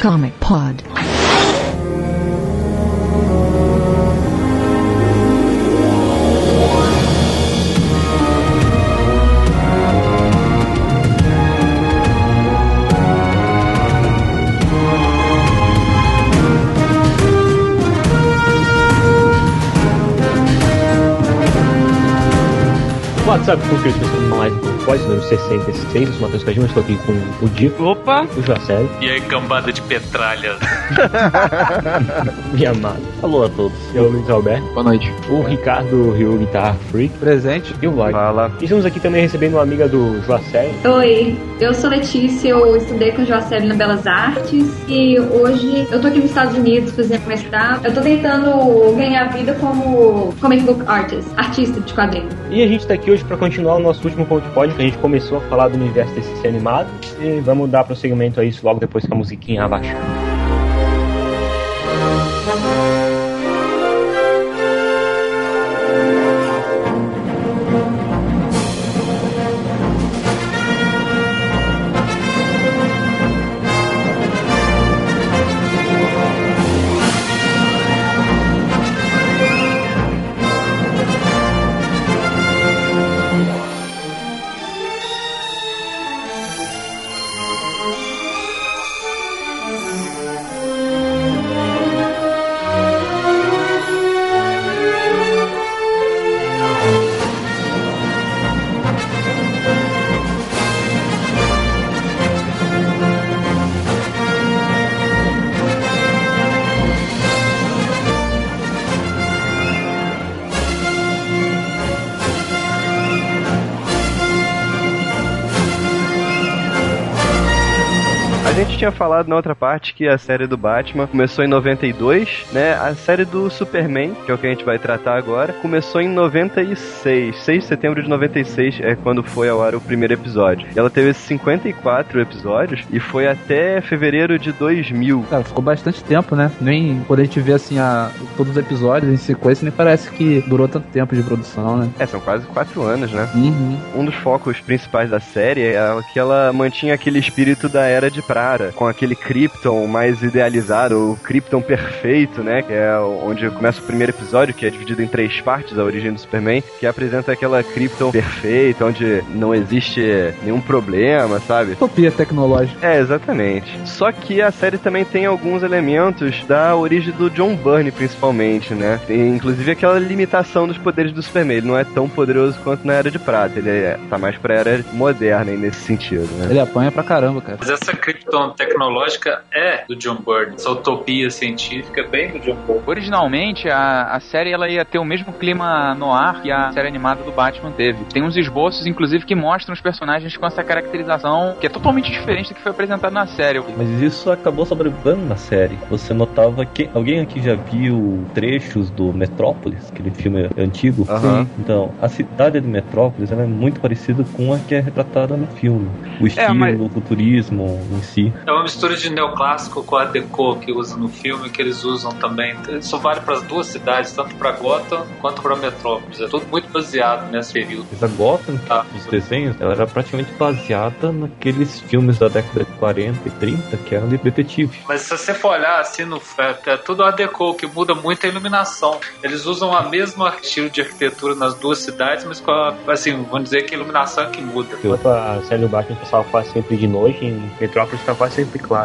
Comic Pod. WhatsApp com o mais do Pós, número 66, os Matheus Cajima, estou aqui com o Dico, Opa! o Jacélio, E aí, cambada de petralha. minha amada, Alô a todos. e o Luiz Alberto, Boa noite. o Ricardo Rio Guitar Freak Presente. e o Lloyd. Fala. E estamos aqui também recebendo uma amiga do Joacélio, Oi, eu sou Letícia, eu estudei com o Joacélio na Belas Artes e hoje eu tô aqui nos Estados Unidos fazendo mestrado. Eu tô tentando ganhar vida como comic book artist, artista de quadrinhos. E a gente está aqui hoje para continuar o nosso último ponto de pod, que a gente começou a falar do universo desse ser animado. E vamos dar prosseguimento a isso logo depois que a musiquinha abaixar. Falado na outra parte que a série do Batman começou em 92, né? A série do Superman, que é o que a gente vai tratar agora, começou em 96. 6 de setembro de 96 é quando foi ao ar o primeiro episódio. E ela teve 54 episódios e foi até fevereiro de 2000. Cara, ficou bastante tempo, né? Nem quando a gente vê assim a, todos os episódios em sequência, nem parece que durou tanto tempo de produção, né? É, são quase 4 anos, né? Uhum. Um dos focos principais da série é que ela mantinha aquele espírito da Era de Prara, com aquele Krypton mais idealizado, o Krypton perfeito, né? Que é onde começa o primeiro episódio, que é dividido em três partes, a origem do Superman, que apresenta aquela Krypton perfeita, onde não existe nenhum problema, sabe? Utopia tecnológica. É, exatamente. Só que a série também tem alguns elementos da origem do John Byrne, principalmente, né? Tem inclusive aquela limitação dos poderes do Superman. Ele não é tão poderoso quanto na Era de Prata. Ele é, tá mais pra Era moderna aí nesse sentido, né? Ele apanha pra caramba, cara. Mas essa Krypton tecnológica é do John Byrne. Essa utopia científica é bem do John Byrne. Originalmente, a, a série ela ia ter o mesmo clima no ar que a série animada do Batman teve. Tem uns esboços, inclusive, que mostram os personagens com essa caracterização que é totalmente diferente do que foi apresentado na série. Mas isso acabou sobrevivendo na série. Você notava que. Alguém aqui já viu trechos do Metrópolis, aquele filme antigo? Aham. Então, a cidade de Metrópolis ela é muito parecida com a que é retratada no filme. O estilo, mas- o futurismo em si. É uma mistura de neoclássico com a deco que usa no filme, que eles usam também. Isso vale para as duas cidades, tanto para Gotham quanto para Metrópolis. É tudo muito baseado nesse período. Mas a Gotham, Tá. os desenhos, ela era praticamente baseada naqueles filmes da década de 40 e 30 que eram de detetive. Mas se você for olhar assim, no, é, é tudo a deco, que muda muito a iluminação. Eles usam a mesma estilo de arquitetura nas duas cidades, mas com a, assim, vamos dizer que a iluminação é que muda. Enquanto a série do Batman passava quase sempre de noite, em Metrópolis tá quase sempre claro.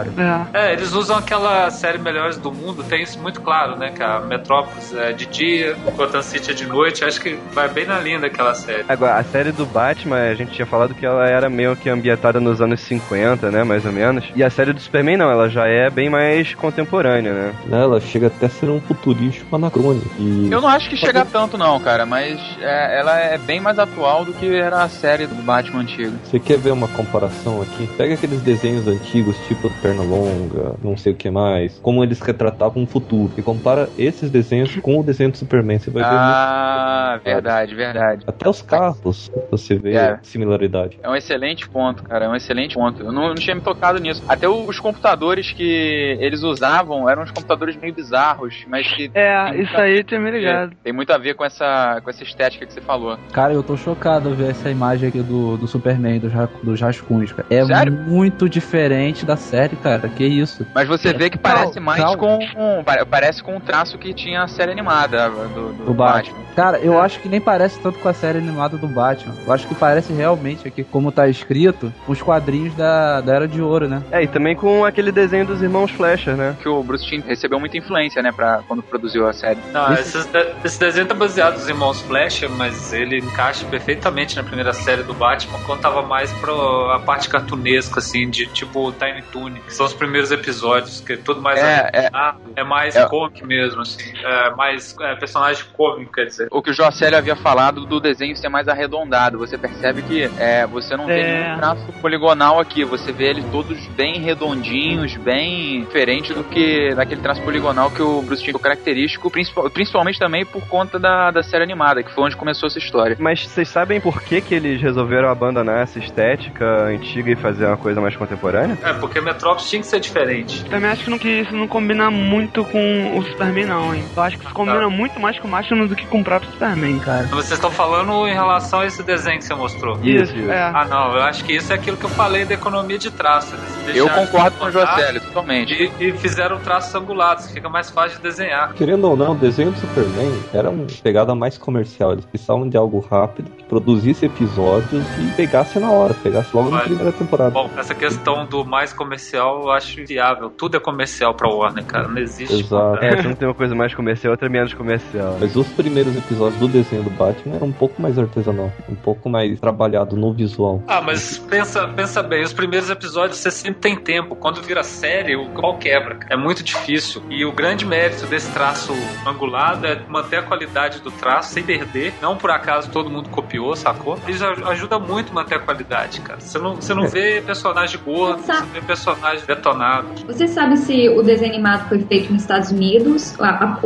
É, eles usam aquela série Melhores do Mundo, tem isso muito claro, né? Que a Metrópolis é de dia, Gotham City é de noite. Acho que vai bem na linha daquela série. Agora, a série do Batman, a gente tinha falado que ela era meio que ambientada nos anos 50, né? Mais ou menos. E a série do Superman não, ela já é bem mais contemporânea, né? Ela chega até a ser um futurístico anacrônico. E Eu não acho que chega tanto, não, cara, mas é, ela é bem mais atual do que era a série do Batman antigo. Você quer ver uma comparação aqui? Pega aqueles desenhos antigos, tipo Pernalonga, não sei o que mais, como eles retratavam o futuro. E compara esses desenhos com o desenho do Superman. Você vai ver Ah, muito- verdade, verdade. Até os carros você vê É. similaridade. É um excelente ponto, cara. É um excelente ponto. Eu não, não tinha me tocado nisso. Até os computadores que eles usavam eram uns computadores meio bizarros, mas que. É, isso muito a aí ver- tinha me ligado. Tem muito a ver com essa, com essa estética que você falou. Cara, eu tô chocado ao ver essa imagem aqui do, do Superman, dos, dos rascunhos, cara. É Sério? muito diferente da série, cara. Que isso. Mas você vê que parece Cal- mais cal- com. um- pare- parece com o traço que tinha a série animada do, do, Do Batman. Cara, eu acho que nem parece tanto com a série animada do Batman. Eu acho que parece realmente aqui, como tá escrito, os quadrinhos da, da Era de Ouro, né? É, e também com aquele desenho dos irmãos Fleischer, né? Que o Bruce Timm recebeu muita influência, né, pra, quando produziu a série. Não, Esse- esse, esse desenho tá baseado nos irmãos Flecha, mas ele encaixa perfeitamente na primeira série do Batman, quando tava mais pra a parte cartunesca, assim, de tipo Tiny Toon, que são os primeiros episódios, que é tudo mais É, é. é, mais É. comic mesmo, assim, é mais é, personagem cômico, quer dizer. O que o Jocelyn havia falado do desenho ser mais arredondado. Você percebe que é, você não vê É. nenhum traço poligonal aqui. Você vê eles todos bem redondinhos, bem diferente do que daquele traço poligonal que o Bruce é característico, principal- principalmente também por conta da, da série animada, que foi onde começou essa história. Mas vocês sabem por que, que eles resolveram abandonar essa estética antiga e fazer uma coisa mais contemporânea? É, porque Metrópolis tinha que ser diferente. Também acho que, não, que isso não combina muito com o Superman, não, hein? Eu acho que isso combina Tá. muito mais com o Batman do que com o próprio Superman, cara. Vocês estão falando em relação a esse desenho que você mostrou. Isso, isso. é. Ah, não, eu acho que isso é aquilo que eu falei da economia de traço. Eu concordo com o Jocelyn, totalmente. E, e fizeram traços angulados, fica mais fácil de desenhar. Querendo ou não, o desenho do Superman era uma pegada mais comercial. Eles precisavam de algo rápido, que produzisse episódios e pegasse na hora, pegasse logo na Vai. primeira temporada. Bom, essa questão do mais comercial eu acho viável. Tudo é comercial pra Warner, cara. Não existe. Exato. É, você não tem uma coisa mais comercial, outra menos comercial. Mas os primeiros episódios do desenho do Batman eram um pouco mais artesanal, um pouco mais trabalhado no visual. Ah, mas pensa, pensa bem, os primeiros episódios você sempre tem tempo. Quando vira série, o pau quebra. É muito difícil. E o grande mérito desse traço angulado é manter a qualidade do traço sem perder. Não por acaso todo mundo copiou, sacou? Isso aj- ajuda muito a manter a qualidade, cara. Você não, você não vê personagem gordo, você vê personagem detonado. Você sabe se o desenho animado foi feito nos Estados Unidos, a, a-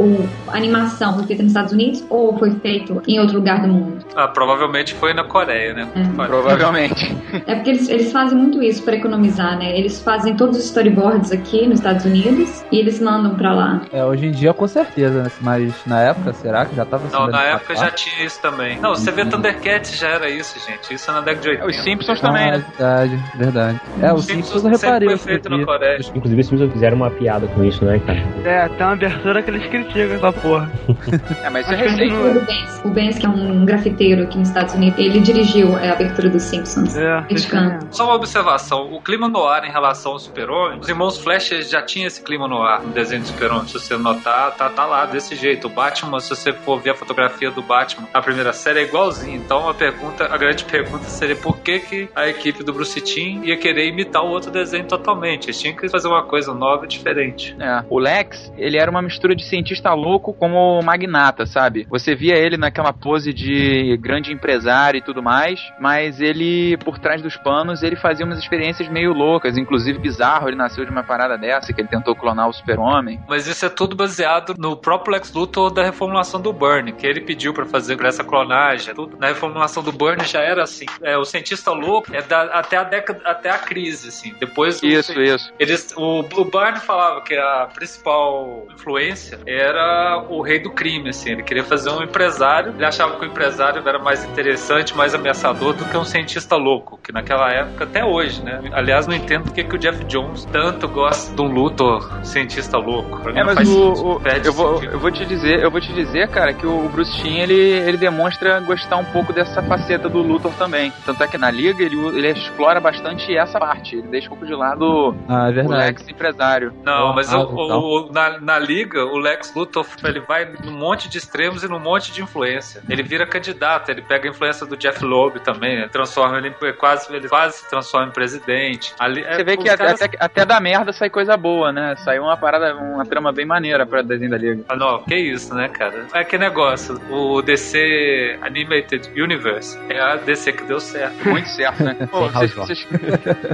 a animação foi feita nos Estados Unidos ou foi feito em outro lugar do mundo? Ah, provavelmente foi na Coreia, né? Hum. Provavelmente. É porque eles, eles fazem muito isso para economizar, né? Eles fazem todos os storyboards aqui nos Estados Unidos e eles mandam pra lá. É, hoje em dia com certeza, né? Mas na época, será que já tava Não, sendo na animado época já tinha isso também. Não, você vê Thundercats já era isso, gente. Isso é na década de 80. Os Simpsons também, Ah, né? verdade, verdade. É, os Simpsons eu reparei. Feito na Coreia. Inclusive, os Simpsons fizeram uma piada com isso, né, cara? É, tem uma abertura que eles criticam essa porra. É, mas isso é recente. O Benz, que é um grafiteiro aqui nos Estados Unidos, ele dirigiu a abertura dos Simpsons. É, Criticando. Só uma observação, o clima no ar em relação ao Super-Homem, os irmãos Flash já tinham esse clima no ar no desenho do Super-Homem. Se você notar, tá, tá lá desse jeito. O Batman, se você for ver a fotografia do Batman, a primeira série é igualzinho. Então a pergunta, a grande pergunta seria por que, que a equipe do Bruce Timm ia querer imitar o outro desenho totalmente? Eles tinham que fazer uma coisa nova e diferente. É. O Lex, ele era uma mistura de cientista louco com o magnata, sabe? Você via ele naquela pose de grande empresário e tudo mais, mas ele, por trás dos panos, ele fazia umas experiências meio loucas, inclusive bizarro, ele nasceu de uma parada dessa, que ele tentou clonar o super-homem. Mas isso é tudo baseado no próprio Lex Luthor da reformulação do Burn, que ele pediu pra fazer pra essa clonagem. Tudo. Na reformulação do Burn já era assim. É, o cientista louco é da- até a década, até a crise, assim. Depois Isso, isso. Eles, o, o Byrne falava que a principal influência era o rei do crime, assim. Ele queria fazer um empresário. Ele achava que o empresário era mais interessante, mais ameaçador do que um cientista louco, que naquela época, até hoje, né? Aliás, não entendo porque que o Jeff Jones tanto gosta de um Luthor cientista louco. Pra mim É, mas faz o, o- eu, vou, sentido. eu vou te dizer, eu vou te dizer, cara, que o Bruce Timm ele, ele demonstra gostar um pouco dessa faceta do Luthor também. Tanto é que na liga ele, ele explora bastante essa parte. Ele deixa um pouco de lado Ah, é o verdade. Lex empresário. Não, mas o- Ah, o- o- na, na liga, o Lex Luthor ele vai num monte de extremos e num monte de influência. Ele vira candidato, ele pega a influência do Jeff Loeb também, né? transforma ele em, quase, ele quase se transforma em presidente. Ali, é, Você vê os que até, caras- até, até da merda sai coisa boa, né? Saiu uma parada, uma trama bem maneira pra desenho da liga. Ah, não, que isso, né, cara? É que negócio. O DC Animated Universe é a DC que deu certo. Muito certo, né? Pô, vocês- vocês-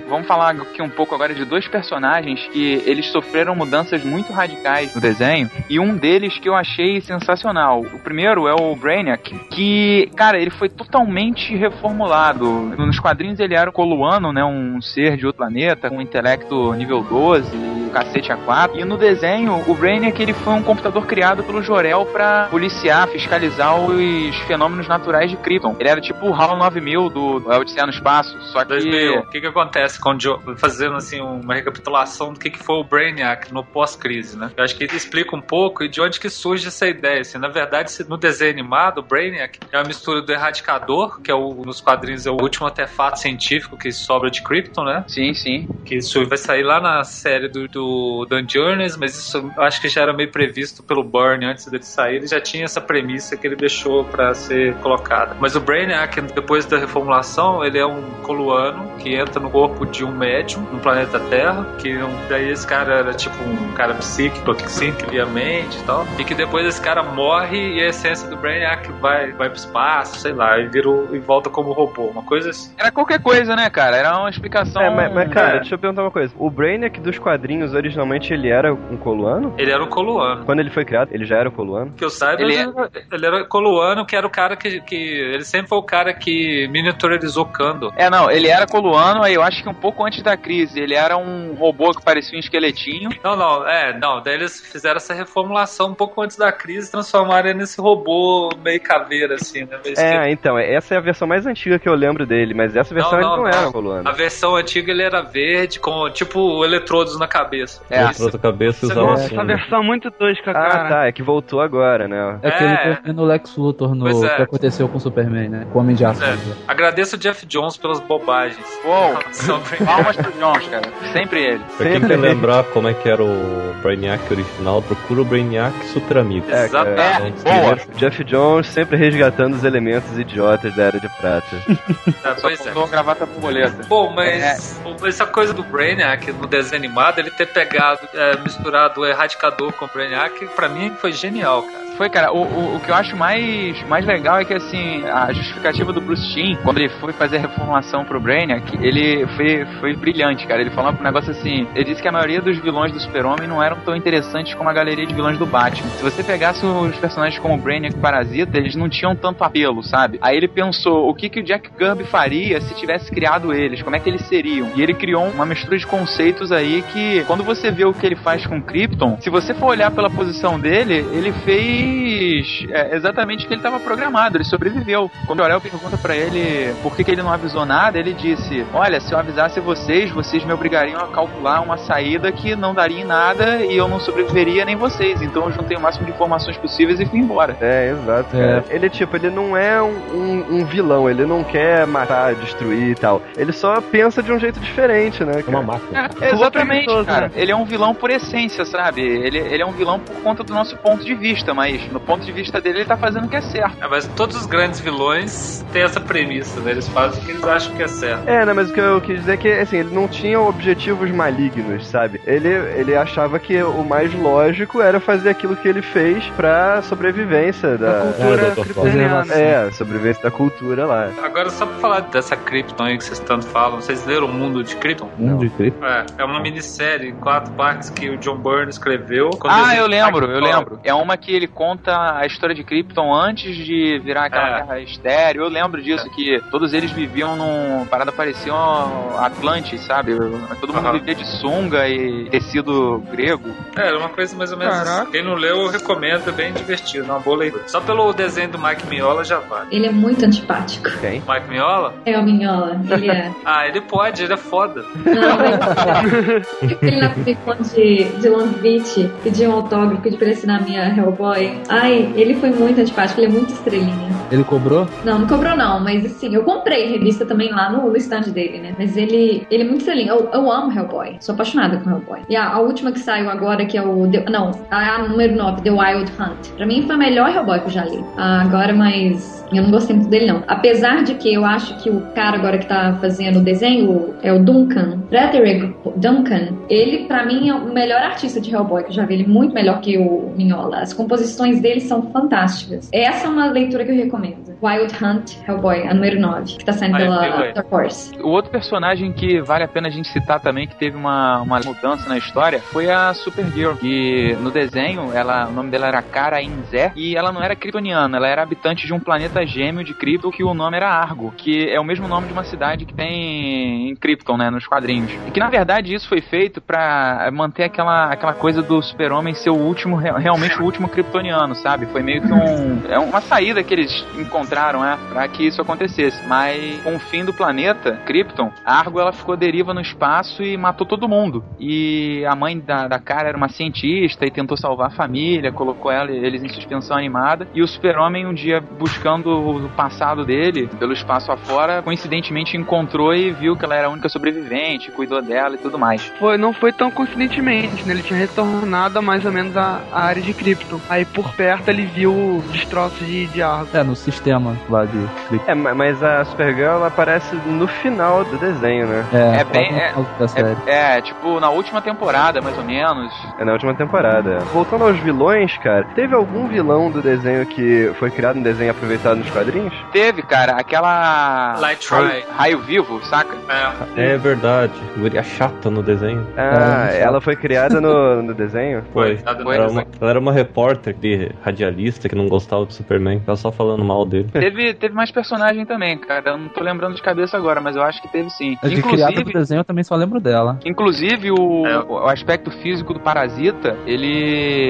Vamos falar aqui um pouco agora de dois personagens que eles sofreram mudanças muito radicais no desenho e um deles que eu achei sensacional. O primeiro é o Brainiac, que, cara, ele foi totalmente reformulado. Nos quadrinhos ele era o Coluano, né? Um ser de outro planeta, com um intelecto nível 12, e cacete a 4. E no desenho, o Brainiac ele foi um computador criado pelo Jorel pra policiar, fiscalizar os fenômenos naturais de Krypton. Ele era tipo o HAL 9000 do Odisseia no Espaço, só que... 2000. O que que acontece com o Joe, fazendo assim uma recapitulação do que que foi o Brainiac no pós-crise, né? Eu acho que ele explica um pouco e de onde que surge essa ideia, assim. Na verdade, no desenho animado, o Brainiac é uma mistura do Erradicador, que é o, nos quadrinhos é o último artefato científico que sobra de Krypton, né? Sim, sim. Que isso vai sair lá na série do, do Dan Journeys, mas isso eu acho que já era meio previsto pelo Burn antes dele sair. Ele já tinha essa premissa que ele deixou pra ser colocada. Mas o Brainiac, depois da reformulação, ele é um coluano que entra no corpo de um médium no planeta Terra, que um- daí esse cara era tipo um cara psíquico, que via a mente e tal. E que depois esse cara morre e a essência do Brainiac vai, vai pro espaço, sei lá, e, vira, o- e volta como robô. Uma coisa assim. Era qualquer coisa, né, cara? Era uma explicação... É, mas, mas, cara, é. deixa eu perguntar uma coisa. O Brainiac dos quadrinhos, originalmente, ele era um coluano? Ele era um coluano. Quando ele foi criado, ele já era um coluano? Que eu saiba, Ele ele, é- era, ele era coluano, que era o cara que, que. Ele sempre foi o cara que miniaturizou Kando. É, não, ele era coluano, aí eu acho que um pouco antes da crise. Ele era um robô que parecia um esqueletinho. Não, não, é, não. Daí eles fizeram essa reformulação um pouco antes da crise, transformaram ele nesse robô meio caveira, assim, né? Meio. É, então, essa é a versão mais antiga que eu lembro dele, mas essa versão Não, ele não, não, não. era coluano. A versão antiga ele era verde, com tipo eletrodos na cabeça. É. Outra outra cabeça usava assim. Essa versão é muito tosca, Ah, cara. tá, é que voltou agora, né? É que É. ele confia no Lex Luthor no Pois é. que aconteceu com o Superman, né? Com o Homem de Aço. É. Agradeço o Jeff Jones pelas bobagens. Uou, palmas pro Jones, cara. Sempre ele. Pra quem quer lembrar como é que era o Brainiac original, procura o Brainiac Super Amigo. É, cara. Exatamente. É, boa. Jeff Jones sempre resgatando os elementos idiotas da Era de Prata. É, pois é. Usou gravata borboleta. Bom, mas o- essa coisa do Brainiac no desenho animado, ele ter pegado, é, misturado o Erradicador com o Brainiac, pra mim foi genial, cara. Foi, cara, o, o, o que eu acho mais, mais legal é que, assim, a justificativa do Bruce Timm, quando ele foi fazer a reformulação pro Brainiac, ele foi, foi brilhante, cara. Ele falou um negócio assim, ele disse que a maioria dos vilões do Super-Homem não eram tão interessantes como a galeria de vilões do Batman. Se você pegasse os personagens como o Brainiac e Parasita, eles não tinham tanto apelo, sabe? Aí ele pensou, o que, que o Jack Kirby faria se tivesse criado eles? Como é que eles seriam? E ele criou uma mistura de conceitos aí que, quando você vê o que ele faz com Krypton, se você for olhar pela posição dele, ele fez é, exatamente o que ele estava programado, ele sobreviveu. Quando o Orel pergunta pra ele por que, que ele não avisou nada, ele disse: Olha, se eu avisasse vocês, vocês me obrigariam a calcular uma saída que não daria em nada e eu não sobreviveria nem vocês. Então eu juntei o máximo de informações possíveis e fui embora. É, exato, É. Ele, tipo, ele não é um, um- um vilão, ele não quer matar, destruir e tal. Ele só pensa de um jeito diferente, né? É uma máquina. É, exatamente, cara. né? Ele é um vilão por essência, sabe? Ele, ele é um vilão por conta do nosso ponto de vista, mas no ponto de vista dele, ele tá fazendo o que é certo. É, mas todos os grandes vilões têm essa premissa, né? Eles fazem o que eles acham que é certo. É, né, mas o que eu quis dizer é que, assim, ele não tinha objetivos malignos, sabe? Ele, ele achava que o mais lógico era fazer aquilo que ele fez pra sobrevivência Da da... cultura É. É, sobrevivência da cultura lá. Agora, só pra falar dessa Krypton aí que vocês tanto falam, vocês leram O Mundo de Krypton? Mundo de Krypton. É, é uma minissérie em quatro partes que o John Byrne escreveu. Ah, eu lembro, eu lembro. É uma que ele conta a história de Krypton antes de virar aquela É. terra estéreo. Eu lembro disso, que todos eles viviam num. Parada parecia um Atlantis, sabe? Todo mundo Aham. vivia de sunga e tecido grego. É, era uma coisa mais ou menos. Caraca. Quem não leu, eu recomendo, é bem divertido, é uma boa leitura. Só pelo desenho do Mike Miola já vale. Ele é muito antipático. Quem? Mike Miola? É o Minhola. Ele é. Ah, ele pode, ele é foda. Não, mas ele na Comic Con de, de Long Beach pediu um autógrafo pediu pra ele assinar a minha Hellboy. Ai, ele foi muito antipático, ele é muito estrelinha. Ele cobrou? Não, não cobrou não, mas assim, eu comprei revista também lá no, no stand dele, né? Mas ele, ele é muito estrelinha. Eu, eu amo Hellboy, sou apaixonada com Hellboy. E a, a última que saiu agora, que é o. The- não, a, a número 9, The Wild Hunt. Pra mim foi a melhor Hellboy que eu já li. Ah, agora, mas. Eu não gostei muito dele, não. Apesar de que eu acho que o cara agora que tá fazendo o desenho é o Duncan, Frederick Duncan. Ele, pra mim, é o melhor artista de Hellboy que eu já vi. Ele é muito melhor que o Minhola. As composições dele são fantásticas. Essa é uma leitura que eu recomendo. Wild Hunt Hellboy, a número 9, que tá saindo Ah, vi, pela. Dark Horse. O outro personagem que vale a pena a gente citar também, que teve uma, uma mudança na história, foi a Supergirl. Que no desenho, ela, o nome dela era Kara Inzé, e ela não era kryptoniana, ela era habitante de um planeta gêmeo de Krypton, que o nome era Argo, que é o mesmo nome de uma cidade que tem em Krypton, né, nos quadrinhos. E que na verdade isso foi feito pra manter aquela, aquela coisa do super-homem ser o último, re- realmente o último kryptoniano, sabe? Foi meio que um, é uma saída que eles encontraram, né, pra que isso acontecesse. Mas com o fim do planeta, Krypton, a Argo ela ficou deriva no espaço e matou todo mundo. E a mãe da, da cara era uma cientista e tentou salvar a família, colocou ela, eles em suspensão animada. E o super-homem, um dia buscando o passado dele, pelo espaço afora, coincidentemente encontrou e viu que ela era a única sobrevivente, cuidou dela e tudo mais. Foi, não foi tão coincidentemente, né? Ele tinha retornado a mais ou menos a, a área de Krypton. Aí por perto ele viu destroços de, de Argo. É, no sistema lá de Krypton. É, ma- mas a Supergirl ela aparece no final do desenho, né? É, É bem- no é- série. É, tipo, na última temporada, mais ou menos. É na última temporada. Voltando aos vilões, cara, teve algum vilão do desenho que foi criado um desenho aproveitado nos quadrinhos? Teve, cara, aquela. Light raio, Try. raio vivo, saca? É. É verdade. Guria chata no desenho. Ah, É, ela foi criada no, no desenho? Foi. Foi. Era dela. uma, ela era uma repórter de radialista que não gostava do Superman. Tava só falando mal dele. Teve, teve mais personagem também, cara. Eu não tô lembrando de cabeça agora, mas eu acho que teve sim. De criada do Inclusive, desenho eu também só lembro dela. inclusive o, É. o aspecto físico do Parasita, ele,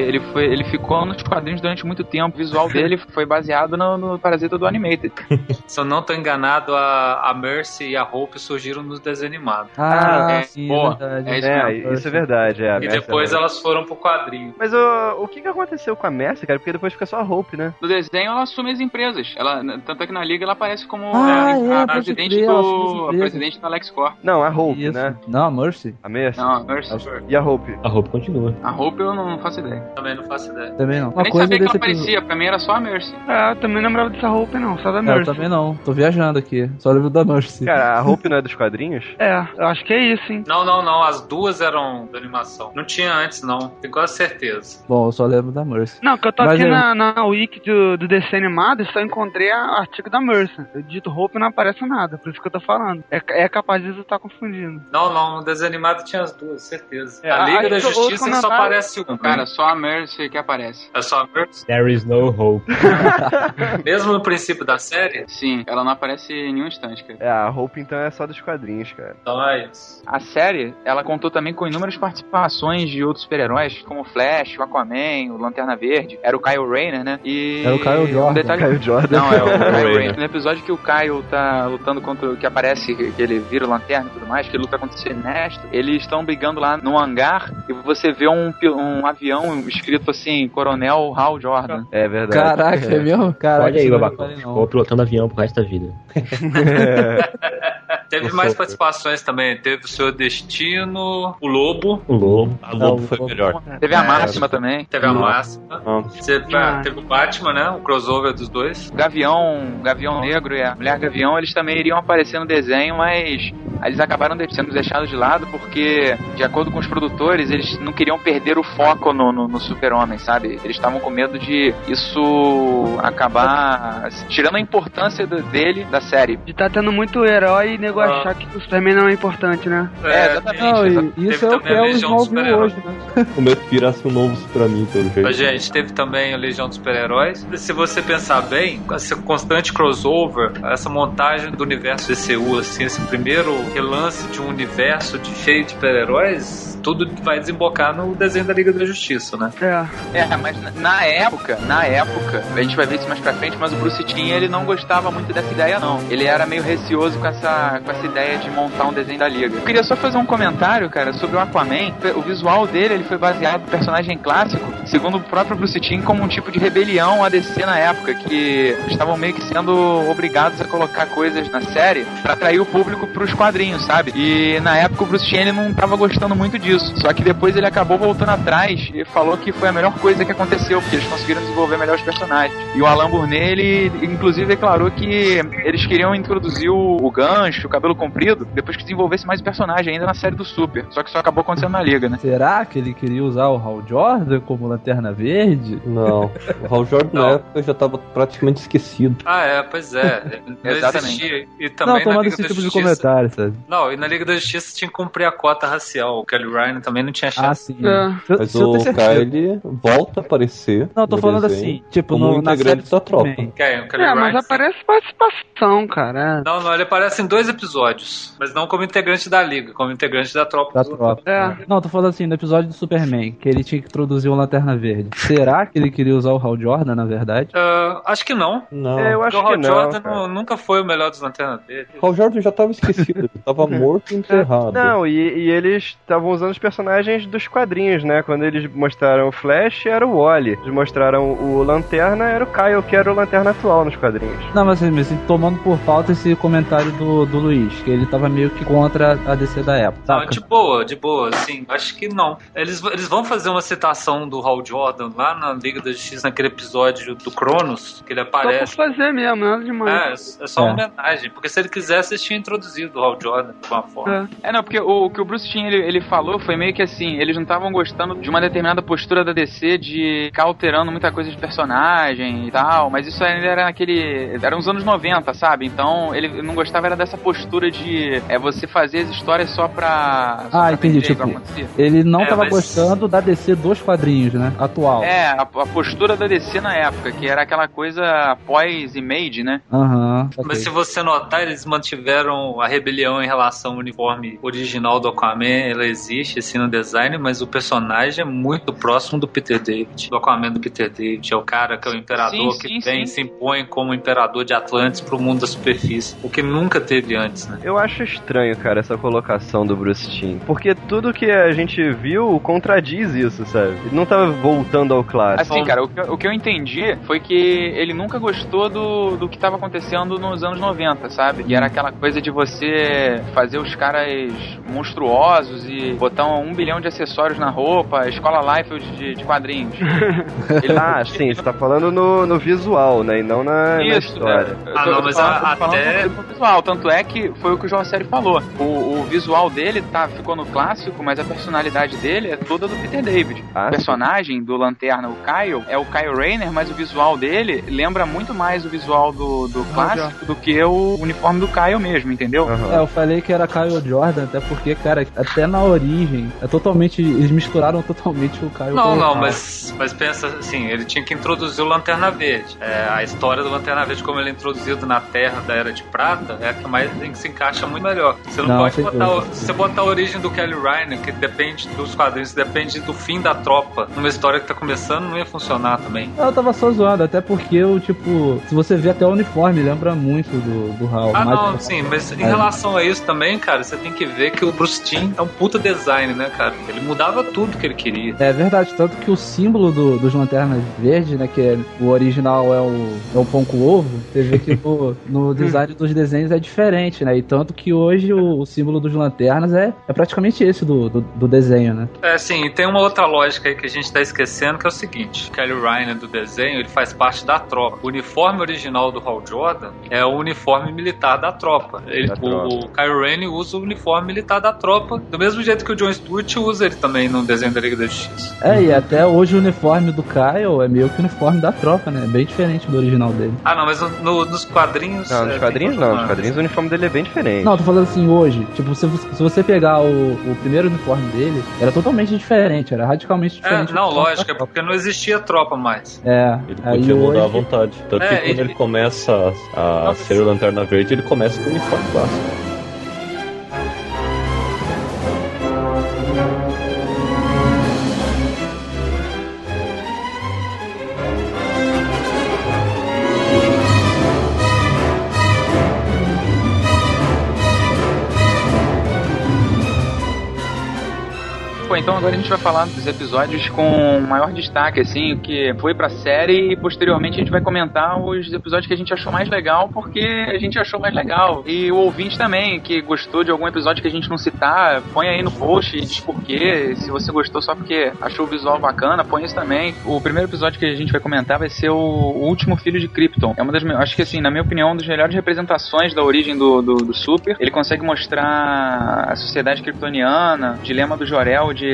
ele, foi, ele ficou nos quadrinhos durante muito tempo. O visual dele foi baseado no, no Parasita do Animated. Se eu não tô enganado, a, a Mercy e a Hope surgiram nos desenhos animados. Ah, é, sim, boa. verdade. É isso É, isso é verdade. É, E Mercy depois é- elas foram pro quadrinho. Mas o, o que, que aconteceu com a Mercy, cara? Porque depois fica só a Hope, né? No desenho ela assume as empresas. Ela, tanto é que na liga ela aparece como Ah, é, é, a, pode presidente crer, do, a presidente da LexCorp. Não, a Hope, Isso. né? Não, Mercy. A Mercy. Não, Mercy. E a Hope? A roupa continua. A Hope eu não faço ideia. Também não faço ideia. Também não. Eu Uma nem coisa sabia que ela episódio. aparecia, pra mim era só a Mercy. É, eu também não lembrava dessa roupa não, só da É, eu Mercy. também não. Tô viajando aqui. Só lembro da Mercy. Cara, a Hope não é dos quadrinhos? É, eu acho que é isso, hein. Não, não, não. As duas eram da animação. Não tinha antes, não. Tenho quase certeza. Bom, eu só lembro da Mercy. Não, que eu tô Mas aqui eu- na, na wiki do, do DC animado e só encontrei a artigo da Mercy. Eu dito roupa e não aparece nada, por isso que eu tô falando. É, é capaz de eu estar confundindo. Não, não. No desenho animado tinha as duas, certeza. É, a Liga da Justiça só aparece um. Cara, só a Mercy que aparece. É só a Mercy. There is no hope. Mesmo no princípio da série. Sim, ela não aparece em nenhum instante, cara. É, a Hope então é só dos quadrinhos, cara. Então é isso. A série, ela contou também com inúmeras participações de outros super-heróis, como o Flash, o Aquaman, o Lanterna Verde. Era o Kyle Rayner, né? E Era o Kyle Jordan. Um detalhe... Kyle Jordan. Não, é o. No episódio que o Kyle tá lutando contra... Que aparece, que ele vira o Lanterna e tudo mais, que ele luta contra o Sinestro. Eles estão brigando lá no hangar e você vê um, um avião escrito assim, Coronel Hal Jordan. É verdade. Caraca, é mesmo? Caraca, Olha aí, babaca. Vou pilotando avião pro resto da vida. Teve mais sou- participações também. Teve o Seu Destino, o Lobo, O lobo. A Lobo Não, foi o- melhor. Teve a É, Máxima também. teve a. Máxima. Teve, Ah. teve o Batman, né? O crossover dos dois. O Gavião, o Gavião Negro e a Mulher Gavião, eles também iriam aparecer no desenho, mas eles acabaram sendo deixados de lado porque, de acordo com os produtores, eles não queriam perder o foco no, no, no Super-Homem, sabe? Eles estavam com medo de isso acabar tirando a importância do- dele da série. De tá tendo muito herói e nego Ah. Achar que o Superman não é importante, né? É, exatamente. Não, teve e isso é o que também é a o Legião dos Smallville hoje, né? o meu que virasse um novo Superman, pelo jeito. Ô, gente, teve também a Legião dos Super-Heróis. Se você pensar bem, esse constante crossover, essa montagem do universo DCU, assim, esse primeiro relance de um universo de cheio de super-heróis, tudo vai desembocar no desenho da Liga da Justiça, né? É. É, mas na- na época, na época, a gente vai ver isso mais pra frente, mas o Bruce Timm, ele não gostava muito dessa ideia, não. Ele era meio receoso com essa, com essa ideia de montar um desenho da Liga. Eu queria só fazer um comentário, cara, sobre o Aquaman. O visual dele, ele foi baseado no personagem clássico, segundo o próprio Bruce Timm, como um tipo de rebelião a DC na época, que estavam meio que sendo obrigados a colocar coisas na série pra atrair o público pros quadrinhos, sabe? E na época o Bruce Timm, não tava gostando muito disso. isso. Só que depois ele acabou voltando atrás e falou que foi a melhor coisa que aconteceu, porque eles conseguiram desenvolver melhor os personagens. E o Alan Burnet, ele inclusive declarou que eles queriam introduzir o, o gancho, o cabelo comprido, depois que desenvolvesse mais personagem ainda na série do Super. Só que isso acabou acontecendo na liga, né? Será que ele queria usar o Hal Jordan como lanterna verde? Não. O Hal Jordan Não. na época já tava praticamente esquecido. Ah, é, pois é. Não Exatamente. existia. E também Não, tomando esse tipo de comentário, sabe? Não, e na Liga da Justiça tinha que cumprir a cota racial. O Kelly Ryan também não tinha Ah, chance. sim. É. Mas se eu o Kyle volta a aparecer. Não, tô falando desenho assim, tipo, como no, na série da tropa. Superman. Quem? O Kelly É, Ryan? mas aparece participação, cara. Não, não, ele aparece em dois episódios. Mas não como integrante da Liga, como integrante da tropa. Da do- tropa. É. Não, tô falando assim, no episódio do Superman, que ele tinha que introduzir o Lanterna Verde. Será que ele queria usar o Hal Jordan, na verdade? Ah, acho que não. Não. É, eu Porque acho o Hal que não. Jordan cara. nu- nunca foi o melhor dos lanternas dele. O Hal Jordan já tava esquecido. Tava morto e enterrado. Não, e, e eles estavam usando os personagens dos quadrinhos, né? Quando eles mostraram o Flash, era o Wally. Eles mostraram o Lanterna, era o Kyle, que era o Lanterna atual nos quadrinhos. Não, mas assim, assim, tomando por pauta esse comentário do, do Luiz, que ele tava meio que contra a DC da época. Não, de boa, de boa, assim, acho que não. Eles, eles vão fazer uma citação do Hal Jordan lá na Liga da Justiça, naquele episódio do Cronos, que ele Só aparece. fazer mesmo, nada demais. É, é só uma É. homenagem, porque se ele quisesse, eles tinham introduzido o Hal Jordan de uma forma. É. É, não, porque o, o que o Bruce Timm ele, ele falou foi meio que assim, eles não estavam gostando de uma determinada postura da DC de ficar alterando muita coisa de personagem e tal, mas isso ainda era naquele. Era uns anos 90, sabe? Então ele não gostava era dessa postura de é você fazer as histórias só pra. Só Ah, pra entendi, tipo. Ele não É, tava mas- gostando da DC dos quadrinhos, né? Atual. É, a, a postura da DC na época, que era aquela coisa pós-image, né? Aham. Mas ok. se você notar, eles mantiveram a rebelião em relação ao uniforme original do Aquaman. Ela existe, assim, no design, mas o personagem é muito próximo do Peter David. Do Aquaman do Peter David. É o cara que é o imperador Sim, que sim, vem e sim. se impõe como imperador de Atlantis pro mundo da superfície. O que nunca teve antes, né? Eu acho estranho, cara, essa colocação do Bruce Timm. Porque tudo que a gente viu contradiz isso, sabe? Ele não tava voltando ao clássico. Assim, cara, o que, eu- o que eu entendi foi que ele nunca gostou do, do que tava acontecendo nos anos 90, sabe? E era aquela coisa de você fazer os caras monstruosos e botar um, bilhão de acessórios na roupa, escola Liefeld de, de quadrinhos. Ele Ah, sim, você tá falando no, no visual, né? E não na, na Isso, história. né? Ah, não, mas falando- a- até- visual, tanto é que foi o que o João Sério falou. O, o visual dele tá, ficou no clássico, mas a personalidade dele é toda do Peter David. Ah, o personagem do Lanterna, o Kyle, é o Kyle Rayner, mas o visual dele lembra muito mais o visual do, do clássico do que o uniforme do Kyle mesmo, entendeu? Aham. É, eu falei que era Kyle Jordan, até porque, cara, até na origem, é totalmente. Eles misturaram totalmente o Kyle Não, com o não, mas, mas pensa assim, ele tinha que introduzir o Lanterna Verde. É, a história do Lanterna Verde, como ele é introduzido na Terra da Era de Prata, é a que mais que se encaixa muito melhor. Você não, Não, pode botar. o- você botar a origem do Kelly Ryan, que depende dos quadrinhos, depende do fim da tropa, numa história que tá começando, não ia funcionar também. Eu tava só zoando, até porque eu, tipo, se você vê até o uniforme, lembra muito do, do Hal. Ah, não, sim, mas em É. relação a isso também, cara, você tem que ver que o Bruce Timm é um puta design, né, cara? Ele mudava tudo que ele queria. É verdade, tanto que o símbolo do- dos Lanternas Verdes, né, que é, o original é o, é o pão com ovo, você vê que no, no design dos desenhos é diferente, né, e tanto que hoje o, o símbolo dos Lanternas é, é praticamente esse do, do, do desenho, né. É, sim, e tem uma outra lógica aí que a gente tá esquecendo, que é o seguinte: o Kelly Ryan do desenho, ele faz parte da tropa. O uniforme original do Hal Jordan é o uniforme militar da tropa. Ele, Da o, tropa. o Kyle Rayner usa o uniforme militar da tropa, do mesmo jeito que o John Stewart usa ele também no desenho da Liga da Justiça. É, e até hoje o uniforme do Kyle é meio que o uniforme da tropa, né, bem diferente do original dele. Ah, não, mas no- no- nos quadrinhos. Não, é, nos quadrinhos não. Nos quadrinhos o uniforme dele é bem diferente. Não, tô falando assim, hoje, tipo, se, você- se você pegar o, o primeiro uniforme dele, era totalmente diferente, era radicalmente É, diferente. não, do uniforme lógico, é porque não existia tropa mais. É, Ele podia mudar à hoje... vontade. Tanto É, que quando ele- ele, começa a, a ser o Lanterna Verde, ele começa com o uniforme clássico. Então agora a gente vai falar dos episódios com maior destaque, assim, que foi pra série e posteriormente a gente vai comentar os episódios que a gente achou mais legal, porque a gente achou mais legal. E o ouvinte também, que gostou de algum episódio que a gente não citar, põe aí no post e diz por quê. Se você gostou só porque achou o visual bacana, põe isso também. O primeiro episódio que a gente vai comentar vai ser o Último Filho de Krypton. É uma das, acho que assim, na minha opinião, uma das melhores representações da origem do, do, do Super. Ele consegue mostrar a sociedade kryptoniana, o dilema do Jor-El de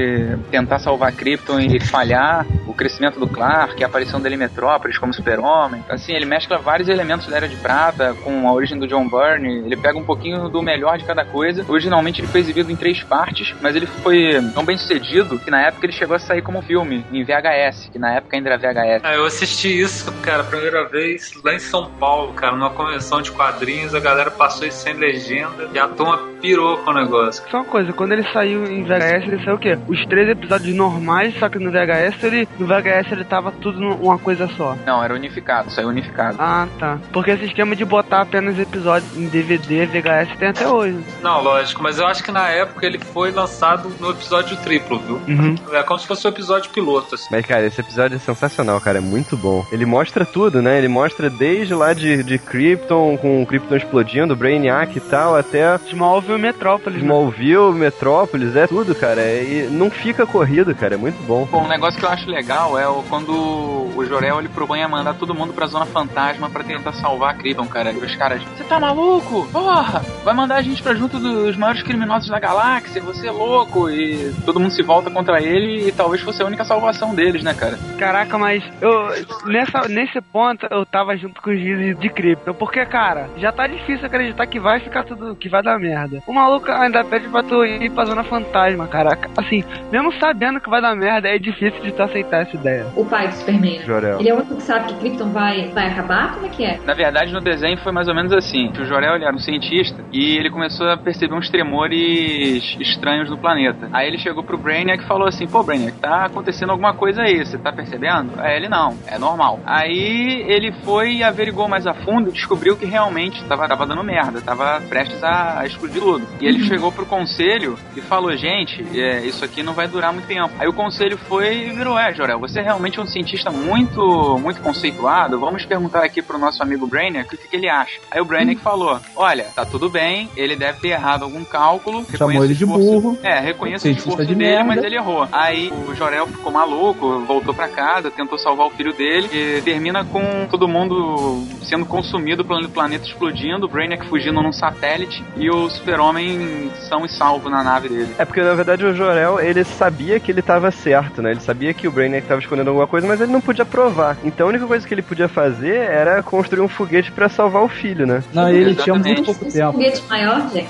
tentar salvar Krypton e falhar, o crescimento do Clark, a aparição dele em Metrópolis como super-homem. Assim, ele mescla vários elementos da Era de Prata com a origem do John Byrne, ele pega um pouquinho do melhor de cada coisa. Originalmente ele foi exibido em três partes, mas ele foi tão bem sucedido que na época ele chegou a sair como filme, em VHS, que na época ainda era VHS. Ah, eu assisti isso, cara, a primeira vez lá em São Paulo, cara, numa convenção de quadrinhos, a galera passou isso sem legenda e a turma pirou com o negócio. Só uma coisa, quando ele saiu em VHS, ele saiu o quê? Os três episódios normais, só que no VHS ele. No VHS ele tava tudo numa coisa só. Não, era unificado, saiu unificado. Ah, tá. Porque esse esquema de botar apenas episódios em DVD, VHS tem até hoje. Não, lógico, mas eu acho que na época ele foi lançado no episódio triplo, viu? Uhum. É como se fosse um episódio piloto, assim. Mas, cara, esse episódio é sensacional, cara. É muito bom. Ele mostra tudo, né? Ele mostra desde lá de, de Krypton, com o Krypton explodindo, Brainiac e tal, até Smallville e Metrópolis. né? Smallville, Metrópolis, é tudo, cara. E não fica corrido, cara. É muito bom. Bom, um negócio que eu acho legal é o, quando o Jorel ele propõe a mandar todo mundo pra Zona Fantasma pra tentar salvar a Krypton, cara. E os caras, você tá maluco? Porra! Vai mandar a gente pra junto dos maiores criminosos da galáxia, você é louco! E todo mundo se volta contra ele e talvez fosse a única salvação deles, né, cara? Caraca, mas eu nessa, nesse ponto eu tava junto com os juízes de Krypton. Porque, cara, já tá difícil acreditar que vai ficar tudo. que vai dar merda. O maluco ainda pede pra tu ir pra zona fantasma, cara. Assim, mesmo sabendo que vai dar merda, é difícil de tu aceitar essa ideia. O pai do Superman. Jorel. Ele é o único que sabe que Krypton vai, vai acabar? Como é que é? Na verdade, no desenho foi mais ou menos assim. O Jorel ele era um cientista e ele começou a perceber uns tremores estranhos no planeta. Aí ele chegou pro Brainiac e falou assim, pô, Brainiac, tá acontecendo alguma coisa aí, você tá percebendo? Aí ele, não, é normal. Aí ele foi e averigou mais a fundo e descobriu que realmente tava, tava dando merda, tava prestes a, a explodir tudo. E ele chegou pro conselho e falou, gente, é, isso aqui não vai durar muito tempo. Aí o conselho foi e virou, é, Jorel, você realmente é um cientista muito, muito conceituado, vamos perguntar aqui pro nosso amigo Brainiac o que, que ele acha. Aí o Brainiac falou, olha, tá tudo bem, ele deve ter errado algum cálculo. Chamou reconheço ele de o esforço- burro. É, reconheço o esforço de dele, merda. mas ele errou. Aí o Jorel ficou maluco, voltou pra casa, tentou salvar o filho dele e termina com todo mundo sendo consumido pelo planeta explodindo, o Brainiac fugindo num satélite e o Super-Homem são e salvo na nave dele. É porque, na verdade, o Jorel, ele sabia que ele tava certo, né? Ele sabia que o Brainiac tava escondendo alguma coisa, mas ele não podia provar. Então a única coisa que ele podia fazer era construir um foguete pra salvar o filho, né? Não, ele tinha Exatamente. muito pouco tempo. foguete maior, gente.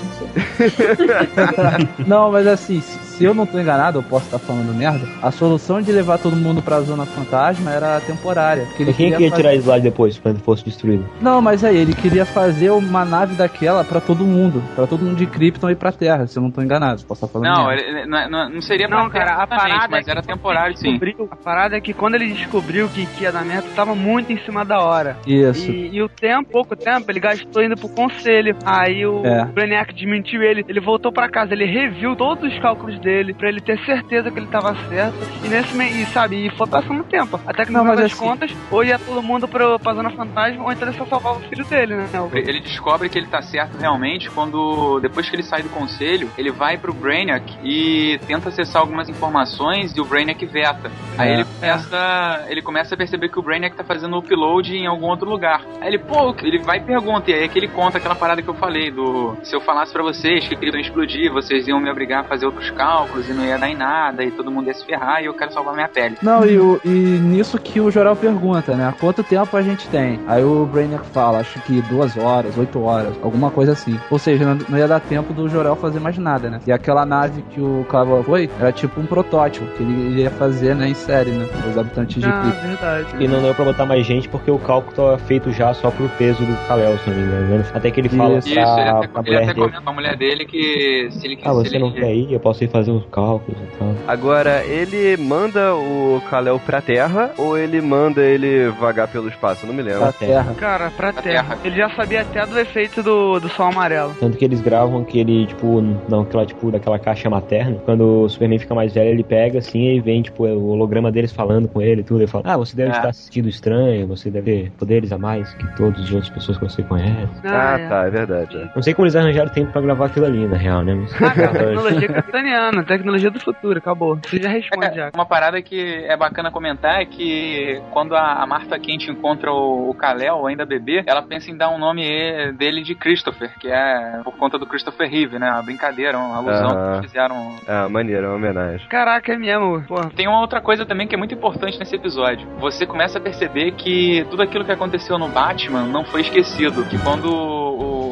Não, mas assim, se, eu não tô enganado, eu posso estar falando merda. A solução de levar todo mundo pra zona fantasma era temporária. Porque ele quem queria fazer- tirar eles lá depois, quando ele fosse destruído? Não, mas aí, ele queria fazer uma nave daquela pra todo mundo. Pra todo mundo de Krypton e pra Terra, se eu não tô enganado. Posso estar falando Não, merda. ele- não, não- não seria Não, pra cara, a parada mas é era que temporário sim. A parada é que quando ele descobriu que, que ia dar merda, tava muito em cima da hora. Isso. E, e o tempo, pouco tempo, ele gastou indo pro conselho. Aí o É. Brainiac desmentiu ele. Ele voltou pra casa, ele reviu todos os cálculos dele pra ele ter certeza que ele tava certo. E nesse meio, e, sabe, e foi passando o tempo. Até que no final das assim- contas, ou ia todo mundo pro, pra Zona Fantasma, ou então ele só salvava o filho dele, né? Ele descobre que ele tá certo realmente quando, depois que ele sai do conselho, ele vai pro Brainiac e tenta acessar algumas informações e o Brainiac veta. Aí É. ele começa, ele começa a perceber que o Brainiac tá fazendo upload em algum outro lugar. Aí ele, pô, ele vai e pergunta, e aí é que ele conta aquela parada que eu falei, do se eu falasse pra vocês que queriam explodir, vocês iam me obrigar a fazer outros cálculos e não ia dar em nada, e todo mundo ia se ferrar e eu quero salvar minha pele. Não, e, o- e nisso que o Jorel pergunta, né? Quanto tempo a gente tem? Aí o Brainiac fala, acho que duas horas, oito horas, alguma coisa assim. Ou seja, não, não ia dar tempo do Jorel fazer mais nada, né? E aquela nave que o Cabo foi, era tipo um protótipo que ele ia fazer, né, em série, né? Os habitantes de Ah, verdade. E não deu pra botar mais gente porque o cálculo tava feito já só pro peso do Kal-El, se não me engano. Até que ele fala Isso, Isso, ele pra, até, pra ele mulher até dele. comenta pra mulher dele que se ele Ah, se você ele- não quer ir? Eu posso ir fazer fazer os cálculos e tal. Agora, ele manda o Kal-El pra Terra ou ele manda ele vagar pelo espaço? Eu Não me lembro. Pra terra. Cara, pra Pra terra. terra. Ele já sabia até do efeito do, do sol amarelo. Tanto que eles gravam que ele, tipo, não, aquela, tipo, daquela caixa materna. Quando o Superman fica mais velho, ele pega assim e vem, tipo, o holograma deles falando com ele e tudo. Ele fala, ah, você deve É. estar assistindo estranho, você deve ter poderes a mais que todas as outras pessoas que você conhece. Ah, é. tá, é verdade. é. Não sei como eles arranjaram tempo pra gravar aquilo ali, na real, né? Mas... Ah, cara, tecnologia capitaniana, tecnologia do futuro, acabou. Você já responde já. Uma parada que é bacana comentar é que quando a a Martha Kent encontra o, o Kal-El, ainda bebê, ela pensa em dar um nome dele de Christopher, que é por conta do Christopher Reeve, né? Uma brincadeira, uma alusão que eles fizeram. Ah, maneiro, é uma homenagem. Caraca, é mesmo. Porra. Tem uma outra coisa também que é muito importante nesse episódio. Você começa a perceber que tudo aquilo que aconteceu no Batman não foi esquecido. Que quando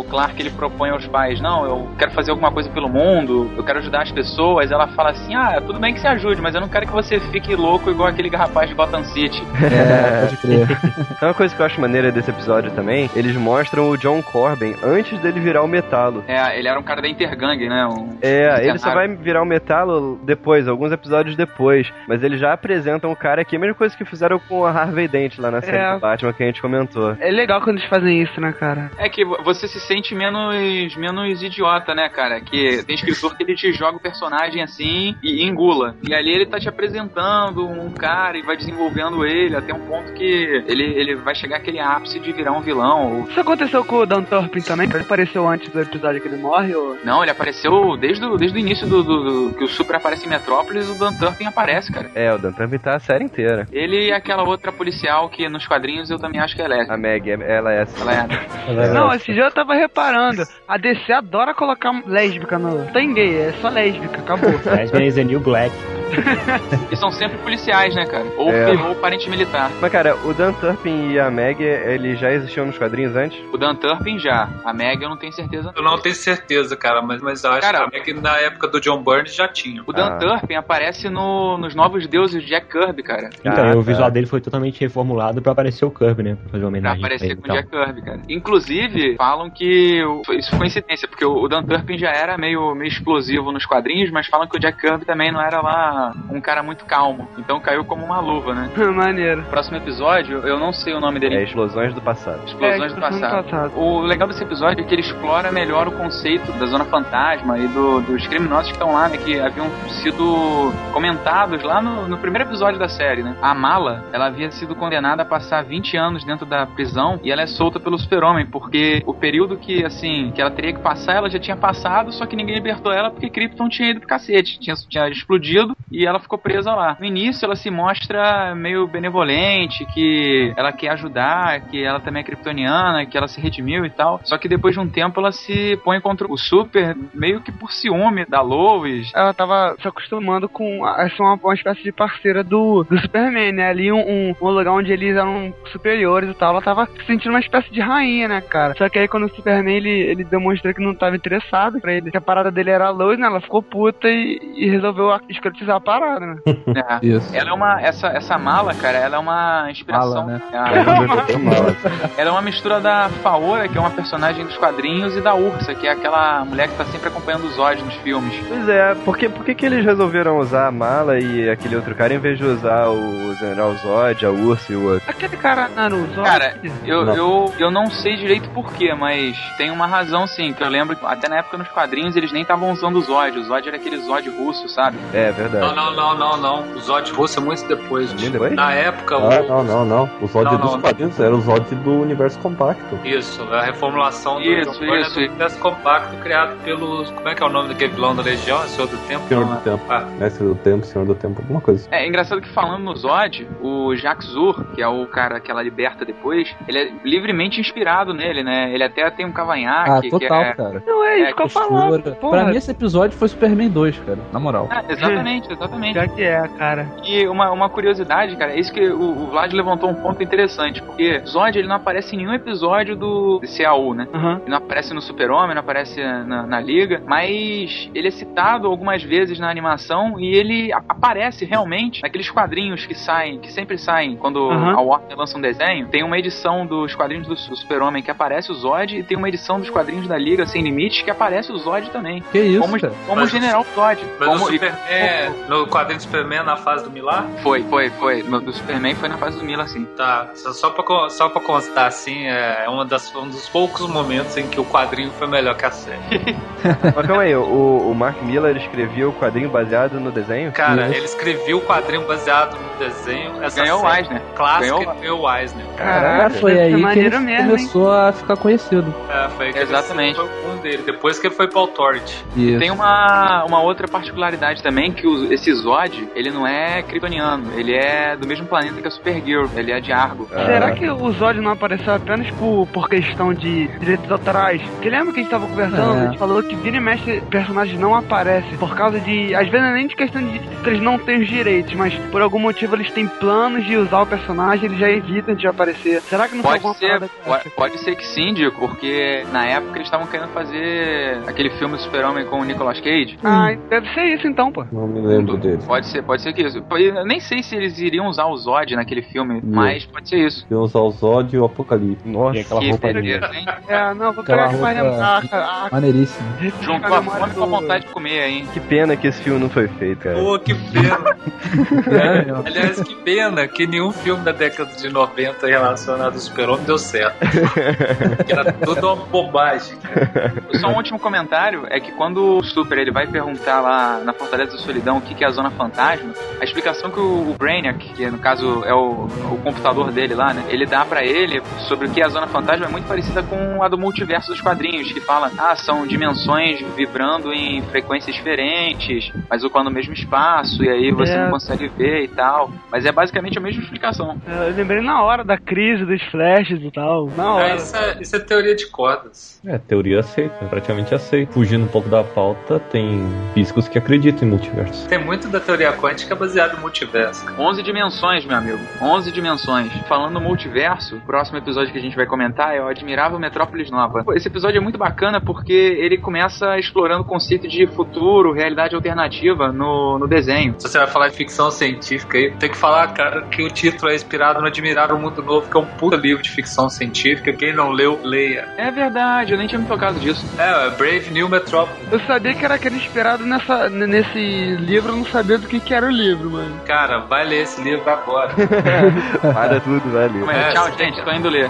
Clark ele propõe aos pais, não, eu quero fazer alguma coisa pelo mundo, eu quero ajudar as pessoas, ela fala assim, ah, tudo bem que você ajude, mas eu não quero que você fique louco igual aquele rapaz de Gotham City. É, pode crer. Então, uma coisa que eu acho maneira desse episódio também, eles mostram o John Corbin antes dele virar o metalo. É, ele era um cara da Intergang, né? Um É, ele só vai virar o metalo depois, alguns episódios depois. Mas eles já apresentam o cara aqui, a mesma coisa que fizeram com a Harvey Dent lá na série É. do Batman que a gente comentou. É legal quando eles fazem isso, né, cara? É que você se sente menos, menos idiota, né, cara? Que tem escritor que ele te joga o personagem assim e engula. E ali ele tá te apresentando um cara e vai desenvolvendo ele até um ponto que ele, ele vai chegar aquele ápice de virar um vilão. Ou... Isso aconteceu com o Dan Turpin também? Ele apareceu antes do episódio que ele morre? Ou... Não, ele apareceu desde o, desde o início do, do- do- que o Super aparece em Metrópolis, o Dan Turpin aparece, cara. É, o Dan Turpin tá a série inteira. Ele e aquela outra policial que nos quadrinhos eu também acho que ela é. A Meg, ela é essa. Ela é. Não, esse dia eu tava reparando. A DC adora colocar lésbica no. Não tem gay, é só lésbica, acabou. Lesbian is the new black. E são sempre policiais, né, cara? Ou, É. ou parente militar. Mas, cara, o Dan Turpin e a Meg, eles já existiam nos quadrinhos antes? O Dan Turpin já. A Meg eu não tenho certeza. Eu não tenho certeza, cara, mas, mas eu acho Cara, que na época do John Burns já tinha. O Dan Ah. Turpin aparece no, nos Novos Deuses de Jack Kirby, cara. Então, Ah, o visual dele foi totalmente reformulado pra aparecer o Kirby, né? Pra fazer uma Pra homenagem pra aparecer ele com o. Jack Kirby, cara. Inclusive, falam que isso foi coincidência, porque o Dan Turpin já era meio, meio explosivo nos quadrinhos, mas falam que o Jack Kirby também não era lá um cara muito calmo. Então caiu como uma luva, né? Maneiro. Próximo episódio, eu não sei o nome dele. É Explosões do Passado. Explosões É, do passado. passado. O legal desse episódio é que ele explora melhor o conceito da Zona Fantasma e do- dos criminosos que estão lá, né? Que haviam sido comentados lá no, no primeiro episódio da série, né? A Mala, ela havia sido condenada a passar 20 anos dentro da prisão e ela é solta pelo super-homem, porque o período que, assim, que ela teria que passar, ela já tinha passado, só que ninguém libertou ela porque Krypton tinha ido pro cacete, tinha, tinha explodido e ela ficou presa lá. No início, ela se mostra meio benevolente, que ela quer ajudar, que ela também é kryptoniana, que ela se redimiu e tal. Só que depois de um tempo ela se põe contra o Super, meio que por ciúme da Lois. Ela tava se acostumando com a ser uma, uma espécie de parceira do, do Superman, né? Ali um, um, um lugar onde eles eram superiores e tal. Ela tava se sentindo uma espécie de rainha, né, cara? Só que aí quando o Superman ele, ele demonstrou que não tava interessado pra ele, que a parada dele era a Lois, né? Ela ficou puta e, e resolveu escrotizar a parada, né? É. Isso. Ela é uma. Essa, essa mala, cara, ela é uma inspiração. Mala, né? É, ela é uma mistura da Faora, que é uma personagem dos quadrinhos, e da Ursa, que é aquela mulher que tá sempre acompanhando os Zod nos filmes. Pois é, por que, por que, que eles resolveram usar a mala e aquele outro cara em vez de usar o General Zod, a Ursa e o outro? Aquele cara Naruto. Cara, eu, Não. eu, eu não sei direito porquê, mas tem uma razão sim, que eu lembro que até na época nos quadrinhos eles nem estavam usando o Zod. O Zod era aquele Zod russo, sabe? É, Não, verdade. não, não, não, não. O Zod russo é muito depois. Muito depois? Na época, Ah, o... não, não, não. O Zod Não, dos não. quadrinhos era o Zod do universo compacto. Isso, a reformulação do Isso, isso. é do universo compacto criado pelos. Como é que é o nome daquele vilão da Legião? Senhor do Tempo? Senhor Não, do é? Tempo. Ah, Mestre do Tempo, Senhor do Tempo, alguma coisa. É engraçado que falando no Zod, o Jacques Zur, que é o cara que ela liberta depois, ele é livremente inspirado nele, né? Ele até tem um cavanhaque, que total, é... cara. Não é É, isso que eu falo. Postura. Porra. Pra mim, esse episódio foi Superman 2, cara. Na moral. É, exatamente. exatamente. Já que é, cara. E uma, uma curiosidade, cara, é isso que o, o Vlad levantou um ponto interessante, porque Zod ele não aparece em nenhum episódio do CAU, né? Uhum. Ele não aparece no Super-Homem, não aparece na, na Liga, mas ele é citado algumas vezes na animação e ele aparece realmente naqueles quadrinhos que saem, que sempre saem quando Aham. a Warner lança um desenho. Tem uma edição dos quadrinhos do Su- Super-Homem que aparece o Zod e tem uma edição dos quadrinhos da Liga Sem Limites que aparece o Zod também. Que isso, Como, cara? como Mas- General Zod. Mas Como, no Superman, no quadrinho do Superman, na fase do Milá, Foi, foi, foi. No, do Superman foi na fase do Mila, assim. tá. Só, só, pra, só pra constar, assim, é uma das, um dos poucos momentos em que o quadrinho foi melhor que a série. Mas calma aí, o, o Mark Miller escrevia o quadrinho baseado no desenho? Cara, Isso. ele escreveu o quadrinho baseado no desenho. Essa Ganhou o Eisner. Clássica Ganhou- ganhou o Eisner. Caraca, foi deve ser aí que ele maneiro mesmo, hein? começou a ficar conhecido. É, foi que Exatamente. Foi um dele. Depois que ele foi pro Authority. Isso. Tem uma, uma outra particularidade também, que o- esse Zod, ele não é kryptoniano, ele é do mesmo planeta que a Supergirl, ele é de Argo. Ah. Será que o Zod não apareceu apenas por, por questão de direitos autorais? Porque lembra que a gente tava conversando? É. A gente falou que vira e mexe personagens não aparecem por causa de. Às vezes não é nem de questão de que eles não têm os direitos, mas por algum motivo eles têm planos de usar o personagem, eles já evitam de aparecer. Será que não foi Pode alguma ser, parada pode, pode ser que sim, Dico, porque na época eles estavam querendo fazer aquele filme do Super-Homem com o Nicolas Cage. Ah, deve ser isso então, pô. Não me lembro dele. Pode ser, pode ser que isso. Eu nem sei se eles iriam usar o Zod naquele filme, mas pode ser isso. Eu usar o Zod e o Apocalipse. Nossa, Tem aquela Que roupa hein? É, não, vou Aquela pegar roupa- lembrar, cara. Ah, Maneiríssimo. refrescar Juntou a fome com a vontade de comer, hein? que pena que esse filme não foi feito, cara. Pô, que pena. É. Aliás, que pena que nenhum filme da década de 90 relacionado ao Super-Homem deu certo. Que era tudo uma bobagem. Só um último comentário é que quando o Super ele vai perguntar lá na Fortaleza da Solidão o que que é a Zona Fantasma, a explicação que o o Brainiac, que no caso é o, o computador dele lá, né, ele dá pra ele sobre o que é a Zona Fantasma é muito parecida com a do multiverso dos quadrinhos, que fala, ah, são dimensões vibrando em frequências diferentes, mas ocupando o mesmo espaço, e aí você É. não consegue ver e tal. Mas é basicamente a mesma explicação. Eu lembrei na hora da crise dos flashes e tal. Na hora. É, isso, é, isso é teoria de cordas. É, teoria aceita, praticamente aceita. Fugindo um pouco da pauta, tem físicos que acreditam em multiverso. Tem muito da teoria quântica baseada no multiverso. 11 dimensões, meu amigo. 11 dimensões. Falando no multiverso, o próximo episódio que a gente vai comentar é o Admirável Metrópolis Nova. Esse episódio é muito bacana porque ele começa explorando o conceito de futuro, realidade alternativa no, no desenho. Se você vai falar de ficção científica aí, tem que falar, cara, que o título é inspirado no Admirável Mundo Novo, que é um puta livro de ficção científica. Quem não leu, leia. É verdade, eu nem tinha me tocado disso. É, é Brave New Metropolis. Eu sabia que era aquele inspirado nessa, nesse livro, eu não sabia do que, que era o livro, mano. Cara, vai ler esse livro agora. Para tudo, velho. Como é? É, Tchau, gente, tô indo ler.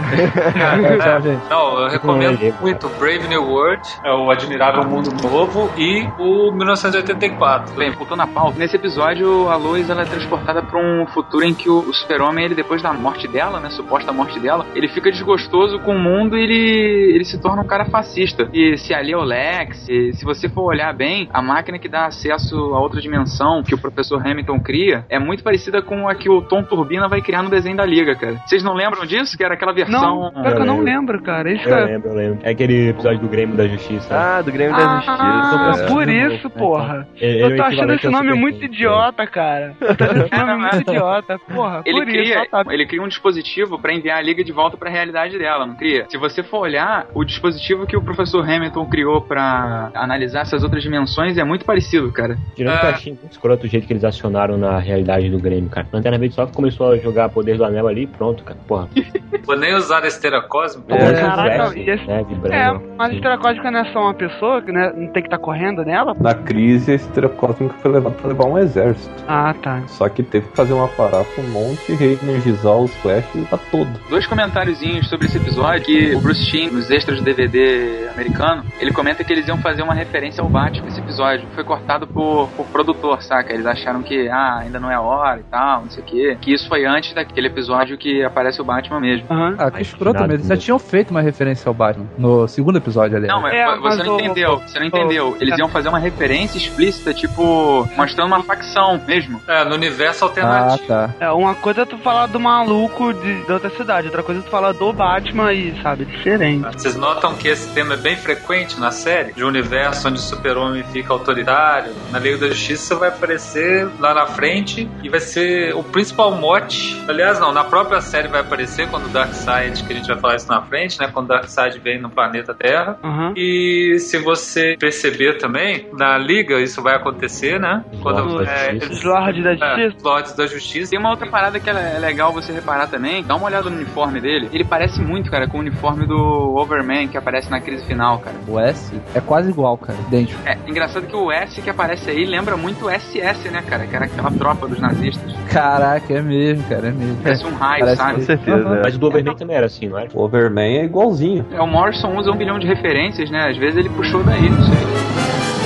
Cara, Tchau, é, gente. Não, eu recomendo ler. muito Brave New World, é o Admirável Mundo Novo e o 1984. Bem, voltando à pauta, nesse episódio a Lois ela é transportada para um futuro em que o, o super-homem, ele depois da morte dela, né, suposta morte dela, ele fica desgostoso com o mundo e ele, ele se torna um cara fascista. E se ali é o Lex, se você for olhar bem, a máquina que dá acesso a outra dimensão que o professor Hamilton cria é muito parecida com a que o Tom Turbina vai criar no desenho da Liga, cara. Vocês não lembram disso? Que era aquela versão... Não, eu não lembro. lembro, cara. Isso, Eu cara. lembro, eu lembro. É aquele episódio do Grêmio da Justiça. Ah, do Grêmio da Ah, Justiça. por É. isso, porra. Ele- ele Eu é tô o achando esse nome muito idiota, cara. Eu tô achando esse nome muito idiota. Porra, Ele por cria, isso, tá. ele cria um dispositivo pra enviar a liga de volta pra realidade dela, não cria? Se você for olhar, o dispositivo que o professor Hamilton criou pra analisar essas outras dimensões é muito parecido, cara. Tirando que eu Ah. achei muito escroto o jeito que eles acionaram na realidade do Grêmio, cara. Lanterna Verde só começou a jogar poder do anel ali e pronto, cara. Porra. Vou nem usar a esteira cósmica. É. Caraca, e esse- né, É, mas a estrela cósmica não é só uma pessoa que né, não tem que estar correndo nela? Na crise, a estrela cósmica foi levada pra levar um exército. Ah, tá. Só que teve que fazer um aparato, um monte, reenergizar os flashes pra todo. Dois comentáriozinhos sobre esse episódio, que o Bruce Timm, nos extras do DVD americano, ele comenta que eles iam fazer uma referência ao Batman nesse episódio. Foi cortado por, por produtor, saca? Eles acharam que, ah, ainda não é a hora e tal, não sei o quê. Que isso foi antes daquele episódio que aparece o Batman mesmo. Aham. Ah, que escroto mesmo. Eles já tinham feito uma referência ao Batman no segundo episódio, aliás. Não, mas É, você mas não o- entendeu. Você não entendeu. Eles iam fazer uma referência explícita, tipo, mostrando uma facção mesmo. É, no universo Ah, alternativo. tá. É, uma coisa é tu falar do maluco de, de outra cidade, outra coisa é tu falar do Batman e, sabe, diferente. Vocês notam que esse tema é bem frequente na série? De um universo onde o super-homem fica autoritário. Na Liga da Justiça vai aparecer lá na frente e vai ser o principal mote. Aliás, não, na própria série vai aparecer quando o Darkseid, que a gente vai falar isso na frente, né? Quando o Darkseid vem no planeta Terra. Aham. E se você perceber também, na Liga isso vai acontecer, né? Quando Lords da é, Justiça. eles- Os Lords da é, Justiça. Lords da Justiça. Tem uma outra parada que é legal você reparar também. Dá uma olhada no uniforme dele. Ele parece muito, cara, com o uniforme do Overman que aparece na crise final, cara. O S é quase igual, cara. Idêntico. É, engraçado que o S que aparece aí lembra muito o SS, né, cara? Que era aquela tropa dos nazistas. Caraca, é mesmo, cara, é mesmo. Parece um raio, Parece sabe? Com certeza. É. Mas o do Overman também era assim, não era? O Overman é igualzinho. É, o Morrison usa um bilhão de referências, né? Às vezes ele puxou daí, não sei.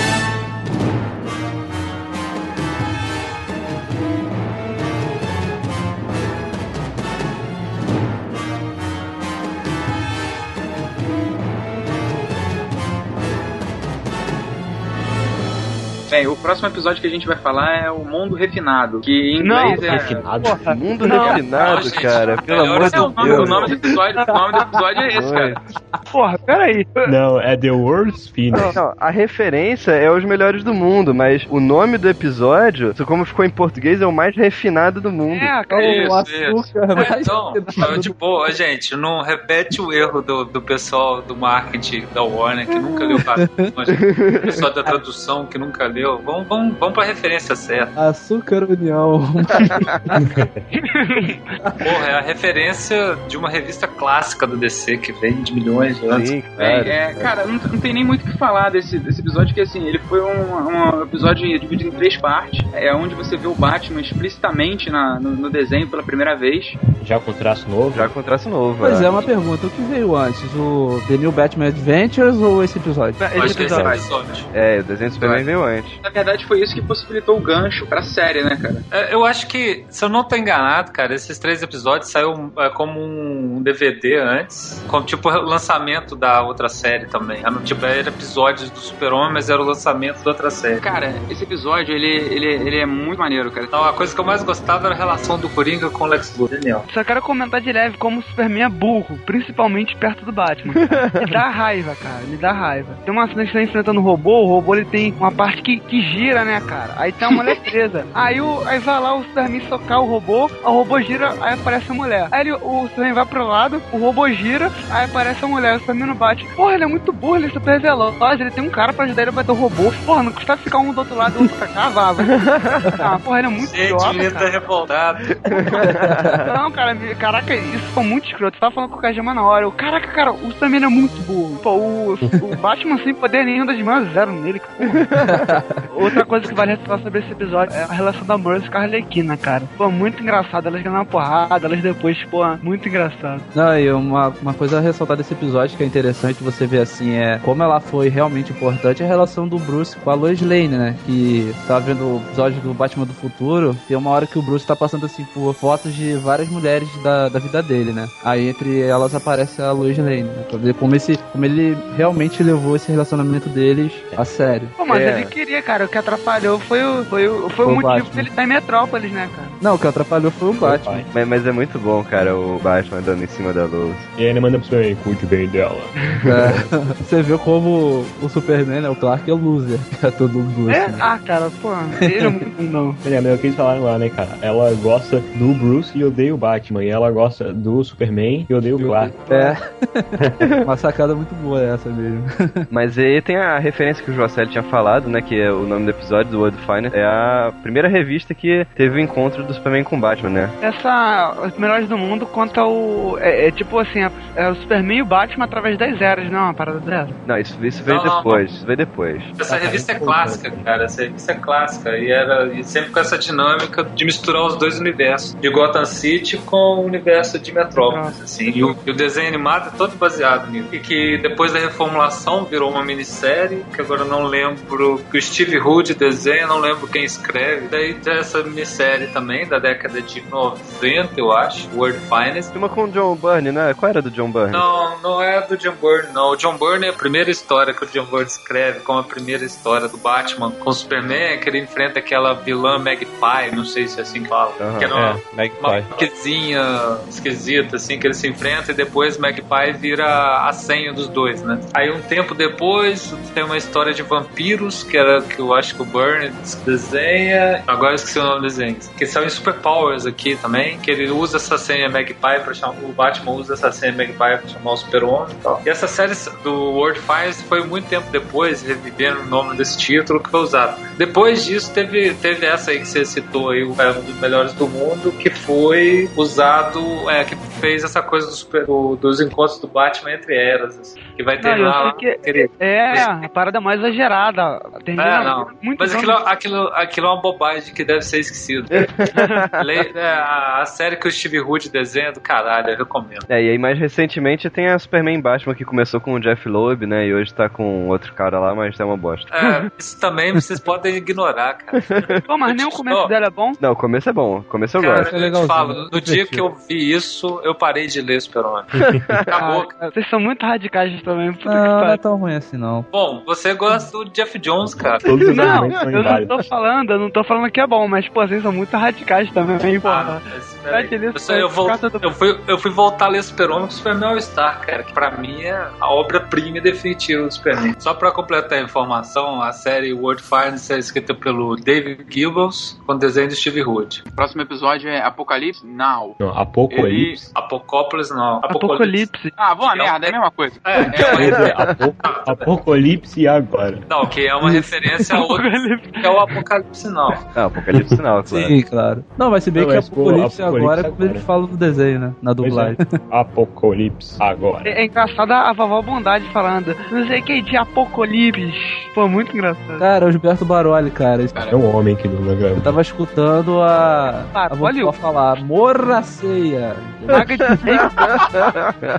Bem, o próximo episódio que a gente vai falar é o Mundo Refinado, que em Não, inglês é... Refinado. Porra, Mundo não, refinado, não, gente, cara. Pelo melhor amor é É, o de nome, Deus. o nome do episódio, o nome do episódio é esse, cara. Porra, peraí. Não, é The World's Finish. Não, a referência é os melhores do mundo, mas o nome do episódio, como ficou em português, é o mais refinado do mundo. É, cara. o Isso, isso. açúcar É, mais então, refinado tipo, gente, não repete o erro do, do pessoal do marketing da Warner que nunca leu o o pessoal da tradução que nunca leu. Vamos, vamos, vamos pra referência certa. Açúcar União. Porra, é a referência de uma revista clássica do DC que vem de milhões de anos. Sim, claro. é, cara, não, não tem nem muito o que falar desse, desse episódio, que assim, ele foi um, um episódio dividido em três partes, é onde você vê o Batman explicitamente na, no, no desenho pela primeira vez. Já com traço novo. Já com traço novo. Pois é. é, uma pergunta. O que veio antes? O The New Batman Adventures ou esse episódio? Eu Acho Esse que esse episódio. episódio. É, o desenho do Superman veio antes. Na verdade, foi isso que possibilitou o gancho pra série, né, cara? É, Eu acho que, se eu não tô enganado, cara, esses três episódios saiu é, como um DVD antes, como tipo o lançamento da outra série também. Era, tipo, era episódios do Super-Homem, mas era o lançamento da outra série. Cara, esse episódio, ele, ele, ele é muito maneiro, cara. Então, a coisa que eu mais gostava era a relação do Coringa com o Lex Luthor. Genial. Só quero comentar de leve como o Superman é burro, principalmente perto do Batman. cara. Me dá raiva, cara, me dá raiva. Tem uma cena que tá enfrentando o robô, o robô ele tem uma parte que, que gira, né, cara? Aí tem uma mulher presa. Aí, o, aí vai lá o Superman socar o robô, o robô gira, aí aparece a mulher. Aí ele- o Superman vai pro lado, o robô gira, aí aparece a mulher, o Superman não bate. Porra, ele é muito burro, ele é super veloz, ele tem um cara pra ajudar ele a bater o robô. Porra, não custava ficar um do outro lado e o outro pra cá, vava. Ah, porra, ele é muito Gente, idiota, ele cara. tá revoltado. Não, cara, caraca, isso foi muito escroto. Eu tava falando com o Kajima na hora. Eu, caraca, cara, o Superman é muito burro. Pô, o, o Batman sem poder nenhum das mãos zero nele. Porra. Outra coisa que vale ressaltar sobre esse episódio é a relação da Mercy com a Arlequina, cara. Pô, muito engraçado. Elas ganham uma porrada, elas depois, pô, muito engraçado. Não, e uma, uma coisa a ressaltar desse episódio que é interessante você ver assim é como ela foi realmente importante é a relação do Bruce com a Lois Lane, né? Que tava vendo o episódio do Batman do Futuro, tem uma hora que o Bruce tá passando assim por fotos de várias mulheres da, da vida dele, né? Aí entre elas aparece a Lois Lane, né? Pra ver como, esse, como ele realmente levou esse relacionamento deles a sério. Pô, mas É. ele queria, cara. O que atrapalhou foi o, foi o, foi o Foi o motivo Batman. dele estar em Metrópolis, né, cara? Não, o que atrapalhou foi o Batman. Mas, mas é muito bom, cara, o Batman andando em cima da luz. E aí ele manda pro Superman, cuide bem dela. É. Você vê como o Superman, né? O Clark é loser. É todo mundo É? Ah, cara, pô, ele é muito não. É, mas é o que eles falaram lá, né, cara? Ela gosta do Bruce e odeia o Batman. E ela gosta do Superman e odeia o Clark. É. Uma sacada muito boa essa mesmo. Mas aí tem a referência que o Jocelyn tinha falado, né? Que é o nome do episódio, do World Finest. É a primeira revista que teve o encontro do Superman com o Batman, né? Essa, os melhores do mundo conta o. É, é tipo assim, é, é o Superman e o Batman através das eras, não? Uma parada dessa. Não, isso, isso veio Não, não, depois. Isso veio depois. Essa revista é clássica, cara. Essa revista é clássica. E era e sempre com essa dinâmica de misturar os dois universos. De Gotham City com o universo de Metrópolis, assim. E o, e o desenho animado é todo baseado nisso. E que depois da reformulação virou uma minissérie, que agora eu não lembro. Que o Steve Hood desenha, não lembro quem escreve. Daí tem essa minissérie também, da década de 90, eu acho. World Finest. Uma com o John Byrne, né? Qual era do John Byrne? Não, não é do John Byrne, não. O John Byrne é a primeira história que o John Byrne escreve, como a primeira história do Batman com o Superman, que ele enfrenta aquela vilã Magpie, não sei se é assim que fala. Aham. que era uma, É, uma Magpie. marquesinha navezinha esquisita, assim, que eles se enfrentam e depois Magpie vira a senha dos dois, né? Aí um tempo depois tem uma história de vampiros, que era que eu acho que o Burn desenha. Agora eu esqueci o nome do desenho. Que são em Superpowers aqui também, que ele usa essa senha Magpie para chamar. O Batman usa essa senha Magpie para chamar o Super-Homem e tal. E essa série do World Fires foi muito tempo depois, revivendo o nome desse título que foi usado. Depois disso, teve, teve essa aí que você citou aí, o é um dos melhores do mundo, que foi usado, é, que fez essa coisa do super, do- dos encontros do Batman entre eras, assim, que vai ter Não, lá. que aquele- é a parada mais exagerada. Termina É, não. muito Mas aquilo, aquilo, aquilo é uma bobagem que deve ser esquecido. Le- é, a, série que o Steve Hood desenha é do caralho, eu recomendo. É, e aí mais recentemente tem a Superman Batman que começou com o Jeff Loeb, né? E hoje tá com outro cara lá, mas é uma bosta. É, isso também vocês podem ignorar, cara. Pô, mas nem o começo Ó, dela é bom. Não, o começo é bom, o começo eu Cara, gosto. é eu te falo, é no dia que eu vi isso, eu parei de ler Super-Homem. Acabou. Ah, vocês são muito radicais também. Puta que Não, não é tão ruim assim, não. Bom, você gosta do Jeff Jones, cara. Todos os Não, eu não tô falando, eu não tô falando que é bom, mas, pô, vocês são muito radicais também, Ah, porra. mas peraí. Vai, Eu, eu, vou- eu fui, eu fui voltar a ler Super-Homem com Superman All-Star, cara, que pra mim é a obra-prima definitiva do Superman. Só pra completar a informação, a série World Finds é escrita pelo David Gibbons, com desenho do Steve Hood. Próximo episódio é Apocalipse Now. Não, Apocalipse. Apocópolis não. Apocalipse. Ah, boa É merda, é a mesma coisa. É, é apo- Apocalipse e agora. não, que é uma referência a outro que é o Apocalipse não. Ah, Apocalipse Sinal, claro. Sim, claro. Não, mas se bem que pô, Apocalipse Apocalipse agora é como eles falam no desenho, né? Na Pois dublagem. é. Apocalipse agora. É, é engraçado a vovó Bondade falando, não sei o que, de Apocalipse. Pô, muito engraçado. Cara, é o Gilberto Baroli, cara. É um homem que não Eu tava escutando a. Baroli? A vovó falar, morra ceia. Vaga de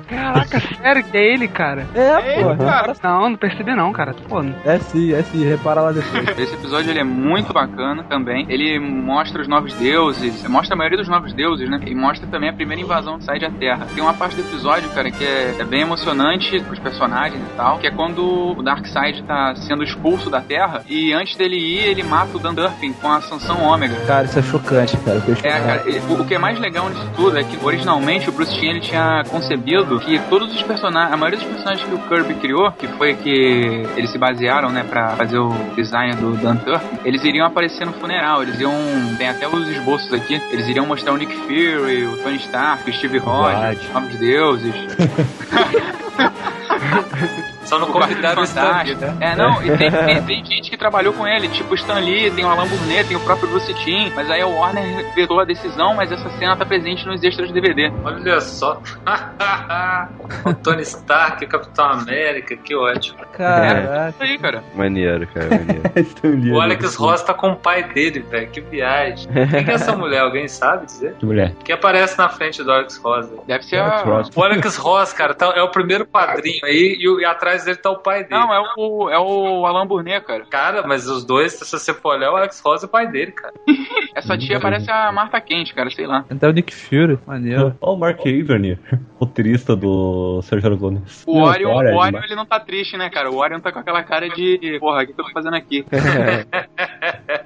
Caraca, sério que é ele, cara? É, É, pô. cara. Não, não percebi não, cara. Pô, não- É sim, é sim. Repara lá depois. Esse episódio ele é muito bacana também. Ele mostra os novos deuses, mostra a maioria dos novos deuses, né? E mostra também a primeira invasão que sai da Terra. Tem uma parte do episódio, cara, que é, é bem emocionante pros personagens e tal, que é quando o Darkseid tá sendo expulso da Terra e antes dele ir, ele mata o Dan Durfin com a Sanção Ômega. Cara, isso é chocante, cara. É, cara, o, o que é mais legal nisso tudo é que originalmente o Bruce Timm ele tinha concebido que todos os personagens, a maioria dos personagens que o Kirby criou, que foi que eles se basearam, né, pra fazer o design do Dan Turpin, eles iriam aparecer no funeral, eles iam, tem até os esboços aqui, eles iriam mostrar o Nick Fury, o Tony Stark, o Steve Rogers, os novos deuses, Só não o convidaram o Stan Fantástico. né? É, não, e tem, tem- tem gente que trabalhou com ele, tipo o Stan Lee, tem o Alan Burnett, tem o próprio Bruce Timm, mas aí o Warner vetou a decisão, mas essa cena tá presente nos extras de DVD. Olha só. o Tony Stark, o Capitão América, que ótimo. Caraca. Isso aí, cara. Maneiro, cara, maneiro. O Alex Ross tá com o pai dele, velho. Que viagem. Quem que é essa mulher? Alguém sabe dizer? Que mulher. Que aparece na frente do Alex Ross. Deve ser Alex a... Ross. O Alex Ross, cara, tá- é o primeiro quadrinho aí e, o- e atrás dele tá o pai dele. Não, é o, é o Alan Burnett, cara. Cara, mas os dois, se você for olhar, o Alex Ross é o pai dele, cara. Essa tia parece a Marta Quente, cara, sei lá. Até o Nick Fury. Maneiro. Ó, o Mark Avery, roteirista do Sérgio Aragones. O Orion, o Orion demais. ele não tá triste, né, cara? O Orion tá com aquela cara de. Porra, o que eu tô fazendo aqui?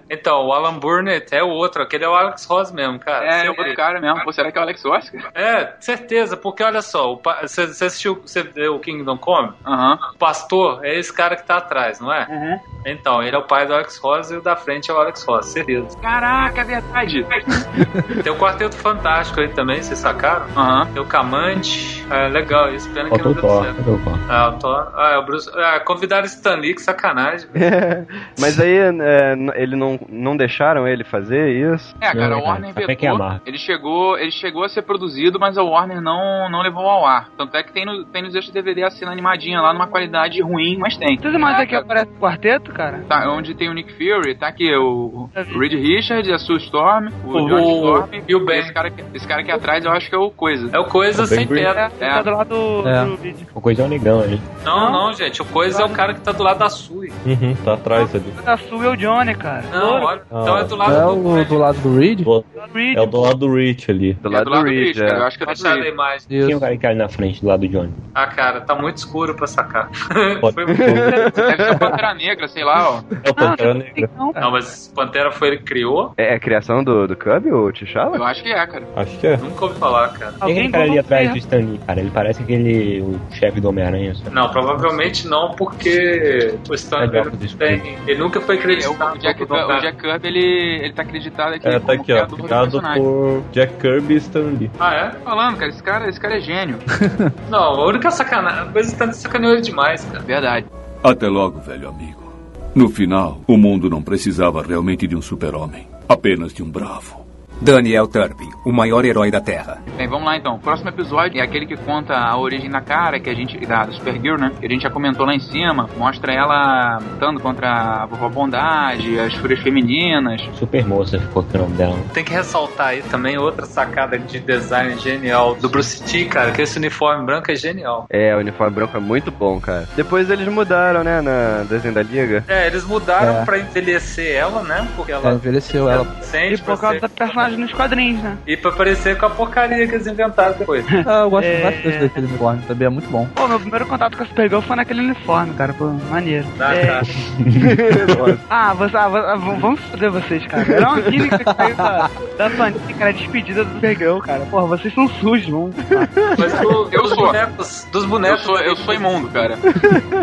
Então, o Alan Burnett é o outro, aquele é o Alex Ross mesmo, cara. É, é Você- outro cara mesmo. Pô, será que é o Alex Ross? cara? É, certeza, porque olha só, o você assistiu, você viu o Kingdom Come? Aham. O pastor é esse cara que tá atrás, não é? Então, ele é o pai do Alex Ross e o da frente é o Alex Ross, certeza. Caraca, é verdade. Tem o Quarteto Fantástico aí também, vocês sacaram? Aham. Tem o Camante, é legal, isso pena que Faltou não o deu certo. O? Ah, o Thor. Ah, é o Bruce. Ah, convidaram o Stan Lee, que sacanagem. Mas aí, é, ele não, não deixaram ele fazer isso? É, cara, Não, a Warner cara, que é vetou. Ele chegou, ele chegou a ser produzido, mas a Warner não, não levou ao ar. Tanto é que tem, no, tem nos extras DVD a cena animadinha lá numa qualidade ruim, mas tem. Vocês mais aqui aparece o quarteto, cara? Tá, onde tem o Nick Fury, tá aqui o, o Reed Richards, a Sue Storm, o, O- George Storm e o Ben. Esse cara, aqui- esse cara aqui atrás eu acho que é o Coisa. É o Coisa O Ben sem teto. É, tá do lado do, É. do vídeo. O coisa é o negão ali. Não, não, gente. O Coisa é o cara que tá do lado da Sui. Uhum, tá atrás ali. Da Sul é o Johnny, cara. Não, olha. Então é do lado É do. o do lado do Reed? Do- Reed, É o do lado do Rich ali. Do É lado do do lado do Reed, Reed, cara. Eu é. acho que é do Reed. Quem é o Isso. cara que ali na frente, do lado do Johnny? Cara, tá muito escuro pra sacar. Pode- Foi- Deve ser o Pantera Negra, sei lá, ó. É o Pantera Negra. não, Não, mas Pantera foi ele que criou? É a criação do, do Cub, o T'Challa? Eu acho que é, cara. Acho que é. Nunca ouvi falar, cara. Quem é aquele cara ali atrás ver. do Stan Lee, cara? Ele parece aquele o chefe do Homem-Aranha. Não, provavelmente não, porque o Stan É Lee tem. Ele nunca foi É, acreditado. o, Jack, o Jack Kirby, ele, ele tá acreditado aqui É, tá aqui, ó. Criado por Jack Kirby e Stan Lee. Ah, é? Falando, cara, esse cara, esse cara é gênio. Não, a única sacanagem. A coisa tá sacaneou ele demais, cara. Verdade. Até logo, velho amigo. No final, o mundo não precisava realmente de um super-homem, apenas de um bravo. Daniel Turpin, o maior herói da Terra. Bem, vamos lá então. O próximo episódio é aquele que conta a origem da cara, que a gente. da, da Supergirl, né? Que a gente já comentou lá em cima. Mostra ela lutando contra a vovó Bondade, as fúrias femininas. Super moça ficou o nome dela. Tem que ressaltar aí também outra sacada de design genial do Bruce T, cara, que esse uniforme branco é genial. É, o uniforme branco é muito bom, cara. Depois eles mudaram, né, na desenho da Liga. É, eles mudaram É. pra envelhecer ela, né? Porque Ela ela envelheceu ela. sente E por causa ser- da personagem nos quadrinhos, né? E pra parecer com a porcaria que eles inventaram depois. Ah, eu gosto É. bastante daquele uniforme, também é muito bom. Pô, meu primeiro contato com a Supergirl foi naquele uniforme, cara. Pô, maneiro. Dá, É. cara. Ah, você, ah, ah, vamos foder vocês, cara. Era uma gimmick que saiu da, da Panini, cara, despedida do Supergirl, cara. Porra, vocês são sujos, vamos. Mas Eu dos sou. bonecos. Dos Eu bonecos. sou, eu sou imundo, cara.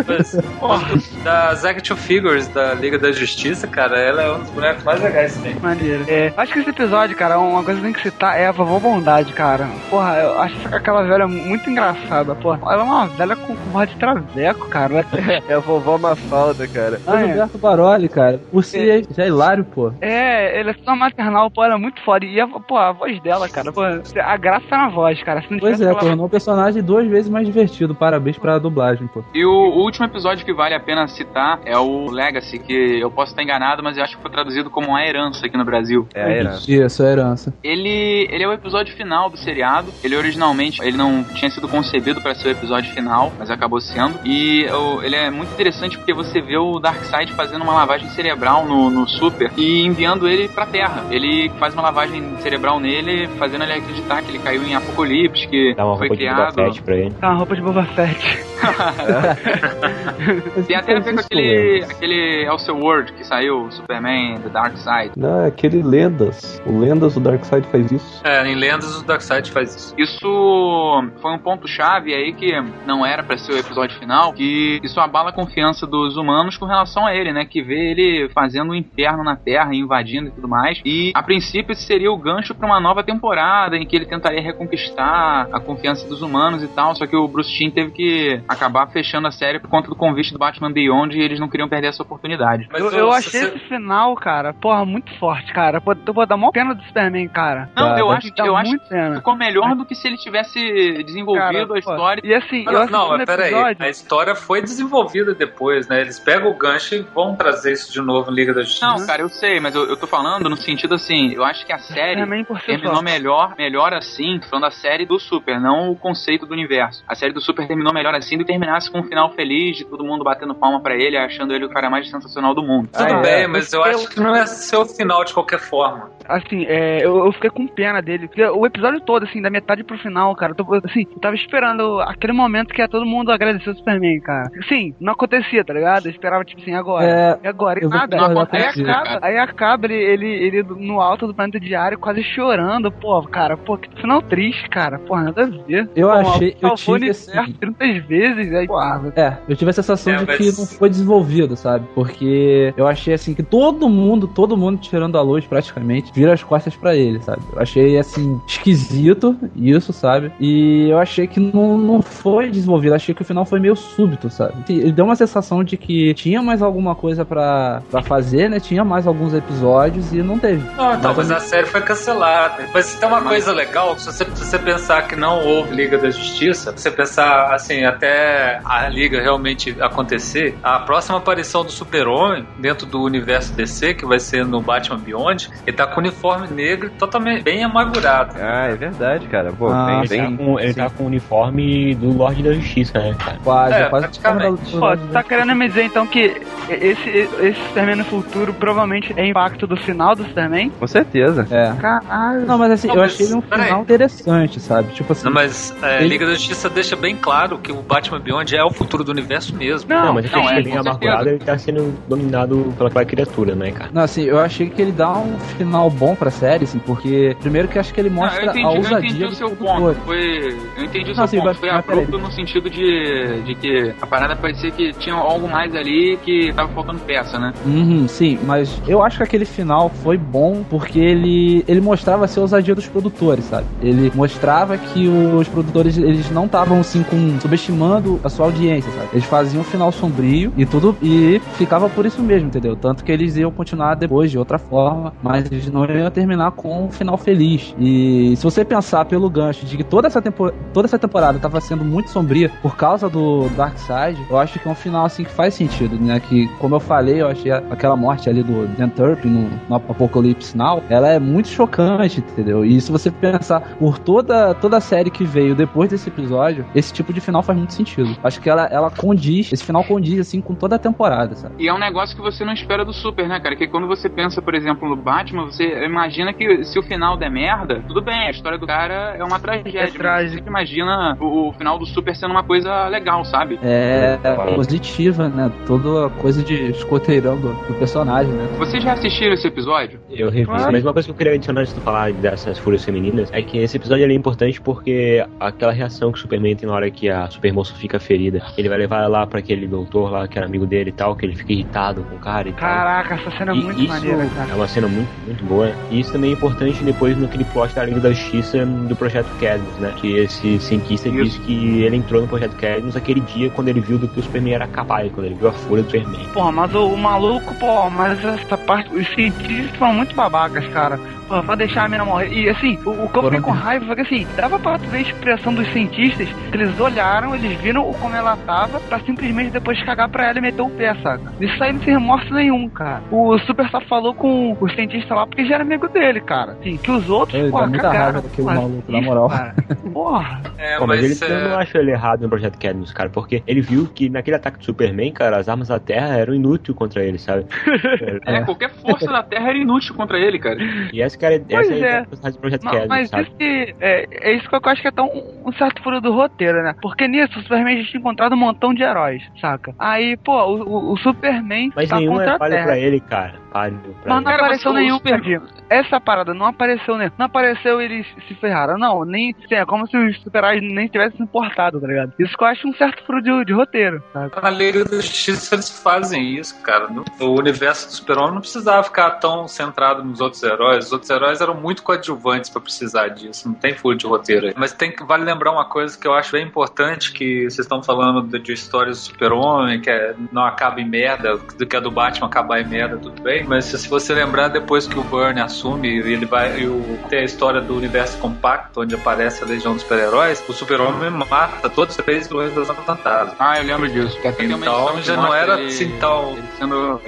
Mas, porra, das Action Figures da Liga da Justiça, cara, ela é um dos bonecos mais legais que tem. Maneiro. É, acho que esse episódio, cara, uma coisa que tem que citar é a vovó Bondade, cara. Porra, eu acho aquela velha muito engraçada, porra. Ela é uma velha com voz de traveco, cara. Ela- É a vovó Mafalda, cara. Ah, é. Roberto Baroli, cara. O C já é hilário, pô. É, ele é só maternal, pô, ela é muito foda. E a, pô, a voz dela, cara, pô, a graça tá na voz, cara. Se não Pois é, aquela- tornou o personagem duas vezes mais divertido. Parabéns pra dublagem, pô. E o, o último episódio que vale a pena citar é o Legacy, que eu posso estar enganado, mas eu acho que foi traduzido como a herança aqui no Brasil. É a herança. Isso, é herança. Ele, ele é o episódio final do seriado. Ele originalmente ele não tinha sido concebido para ser o episódio final, mas acabou sendo. E o- ele é muito interessante porque você vê o Darkseid fazendo uma lavagem cerebral no, no Super e enviando ele pra Terra. Ele faz uma lavagem cerebral nele, fazendo ele acreditar que ele caiu em Apocalipse, que Dá uma foi roupa de Boba criado. Fett pra ele. Tá uma roupa de Boba Fett. Tem até a ver com aquele, aquele Elseworld que saiu, Superman, The Dark Side. Não, é aquele Lendas. O Lendas do Darkseid faz isso. É, em Lendas o Darkseid faz isso. Isso foi um ponto-chave aí que não era pra ser o episódio final, que isso abala a confiança dos humanos com relação a ele, né? Que vê ele fazendo um inferno na Terra, invadindo e tudo mais. E a princípio esse seria o gancho pra uma nova temporada em que ele tentaria reconquistar a confiança dos humanos e tal. Só que o Bruce Timm teve que acabar fechando a série por conta do convite do Batman Beyond e eles não queriam perder essa oportunidade. Mas eu, o- eu achei você- esse final, cara, porra, muito forte, cara. Pô, pô dá mó pena do Superman, cara. Não, Tá, eu dá- acho, Dá eu acho que pena. ficou melhor do que se ele tivesse desenvolvido Cara, a pô, história. E assim, eu Não, não, no mas peraí. episódio... A história foi desenvolvida depois, né? Eles pegam o gancho e vão trazer isso de novo em Liga da Justiça. Não, cara, eu sei, mas eu, eu tô falando no sentido assim, eu acho que a série por si terminou só. melhor, melhor assim, tô falando da série do Super, não o conceito do universo. A série do Super terminou melhor assim do que terminasse com um final feliz, de todo mundo batendo palma pra ele, achando ele o cara mais sensacional do mundo. Tudo Ah, bem, é. mas eu Eu- acho que não é seu final de qualquer forma. Assim, é, eu, eu fiquei com pena dele. Porque o episódio todo, assim, da metade pro final, cara, eu, tô, assim, eu tava esperando aquele momento que ia todo mundo agradecer o Superman, cara. Sim, não acontecia, tá ligado? Eu esperava, tipo assim, agora. É, E agora, e nada. concordar Aí acaba, cara. aí acaba ele, ele, ele no alto do planeta diário, quase chorando. Pô, cara, pô, que final triste, cara. Porra, nada a ver. Eu Pô, achei- eu tive, assim- 30 vezes, aí, porra. É, eu tive a sensação É, de mas- que não foi desenvolvido, sabe? Porque eu achei assim que todo mundo, todo mundo tirando a luz praticamente, vira as costas pra ele, sabe? Eu achei assim esquisito isso, sabe? E eu achei que não, não foi desenvolvido, achei que o final foi meio súbito, sabe? Ele deu uma sensação de que tinha mais alguma coisa pra, pra fazer, né? Tinha mais alguns episódios e não teve. Não, então, Mas mas a série foi cancelada. Mas tem uma coisa legal, se você, se você pensar que não houve Liga da Justiça, você pensar assim, até até a liga realmente acontecer, a próxima aparição do Super-Homem dentro do universo DC, que vai ser no Batman Beyond, ele tá com uniforme negro totalmente bem amargurado. Ah, é verdade, cara. Pô, Ah, bem, Ele, bem... tá com, ele tá com o uniforme do Lorde da Justiça, né, cara? Quase, É, é, quase praticamente. Pô, tá querendo me dizer então que esse, esse Superman no futuro provavelmente é impacto do final do Superman? Com certeza. É. Caralho. Não, mas assim, Não, eu mas, achei ele um final interessante, sabe? Tipo assim. Não, mas é, Ele- Liga da Justiça deixa bem claro que o Batman Beyond é o futuro do universo mesmo. Não, Não, mas não, é, bem com amargurado, ele tá sendo dominado pelaquela criatura, né, cara? Não, assim, eu achei que ele dá um final bom pra série, assim, porque primeiro que acho que ele Não, mostra eu entendi, a eu ousadia entendi o seu ponto. Foi, eu entendi o Não, seu sim, ponto. mas- Foi abrupto no sentido de, de que a parada parecia que tinha algo mais ali que tava faltando peça, né? Uhum, sim, mas eu acho que aquele final foi bom porque ele, ele mostrava assim, a ousadia dos produtores, sabe? Ele mostrava que os produtores eles não estavam assim com subestimando a sua audiência, sabe? Eles faziam um final sombrio e tudo e ficava por isso mesmo, entendeu? Tanto que eles iam continuar depois de outra forma, mas eles não iam terminar com um final feliz. E se você pensar pelo gancho de que toda essa, tempo, toda essa temporada estava sendo muito sombria por causa do Darkseid, eu acho que é um final assim que faz sentido, né? Que, como eu falei, eu achei aquela morte ali do Dan Turpin no, no Apocalypse Now, ela é muito chocante, entendeu? E se você pensar por toda, toda a série que veio depois desse episódio, esse tipo de final faz muito sentido. Acho que ela, ela condiz, esse final condiz assim com toda a temporada, sabe? E é um negócio que você não espera do Super, né, cara? Que quando você pensa, por exemplo, no Batman, você imagina que se o final der merda, tudo bem, a história do cara é uma tragédia. É trágico. Imagina o, o final do Super sendo uma coisa legal, sabe? É, é positiva, né? Toda a coisa de escoteirão do, do personagem, né? Vocês já assistiram esse episódio? Eu revi, Claro. mas uma coisa que eu queria adicionar antes de tu falar dessas fúrias femininas é que esse episódio é importante porque aquela reação que o Superman tem na hora que a Supermoça fica ferida, ele vai levar ela lá pra aquele doutor lá, que era amigo dele e tal, que ele fica irritado com o cara e tal. Caraca, essa cena é muito isso maneira, cara. é uma cena muito, muito boa. E isso também é importante depois naquele plot da Liga da Justiça do Projeto Cadmus, né? Que esse cientista Isso. diz que ele entrou no Projeto Cadmus aquele dia quando ele viu do que o Superman era capaz, quando ele viu a fúria do Superman. Porra, mas o, o maluco, pô, mas essa parte, os cientistas foram muito babacas, cara. Pô, pra deixar a mina morrer. E assim, o, o que eu fiquei Foram com raiva foi que assim, dava pra tu ver a expressão dos cientistas, que eles olharam, eles viram o como ela tava, pra simplesmente depois cagar pra ela e meter o pé, saca? Isso aí não tem remorso nenhum, cara. O Super só falou com o cientista lá porque já era amigo dele, cara. Assim, que os outros, Ele pô, dá muita cagaram. raiva daquele Mas maluco, na moral. cara, Porra. É, Pô, mas, mas, ele, eu não é, acho ele errado no Projeto Cadmus, cara, porque ele viu que naquele ataque do Superman, cara, as armas da Terra eram inúteis contra ele, sabe? É, qualquer força da Terra era inútil contra ele, cara. E essa, cara, Pois essa é, é. a personagem do Projeto Ma- Cadmus, Mas sabe? isso que, é, é isso que eu acho que é tão um certo furo do roteiro, né? Porque nisso o Superman já tinha encontrado um montão de heróis, saca? Aí, pô, o, o- o Superman Mas tá nenhum contra é falha pra ele, cara. Falho pra Mas não ele. Cara, apareceu mas nenhum, Super- Cadinho. Essa parada não apareceu, né? Não apareceu eles se ferraram. Não, nem. assim, é como se os super-heróis nem tivessem se importado, tá ligado? Isso que eu acho um certo furo de, de roteiro, sabe? na Liga da Justiça eles fazem isso, cara. O universo do Super-Homem não precisava ficar tão centrado nos outros heróis. Os outros heróis eram muito coadjuvantes pra precisar disso. Não tem furo de roteiro aí. Mas tem vale lembrar uma coisa que eu acho bem importante, que vocês estão falando de, de histórias do Super-Homem, que é, não acaba em merda, do que a do Batman acabar em merda, tudo bem. Mas se, se você lembrar, depois que o Burn assume, ele vai. E o, tem a história do universo compacto, onde aparece a Legião dos Super-Heróis, o Super-Homem mata todos os três vilões das Fantasmas. Ah, eu lembro disso. Então já não era ele- assim tão. Ele sendo.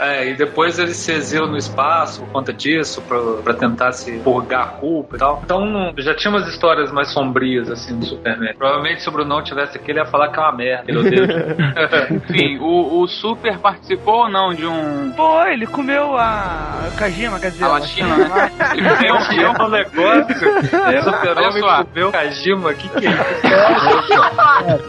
É, e depois ele se exila no espaço por conta disso, pra, pra tentar se purgar a culpa e tal. Então já tinha umas histórias mais sombrias, assim, do Superman. Provavelmente se o Brunão tivesse aqui, ele ia falar que é uma merda. Meu Deus. Enfim, o, o Super participou ou não de um. Pô, ele comeu a Kajima, quer dizer. A a latina, né? Ele comeu um negócio. Olha Super-Homem só. comeu Kajima, que que é isso?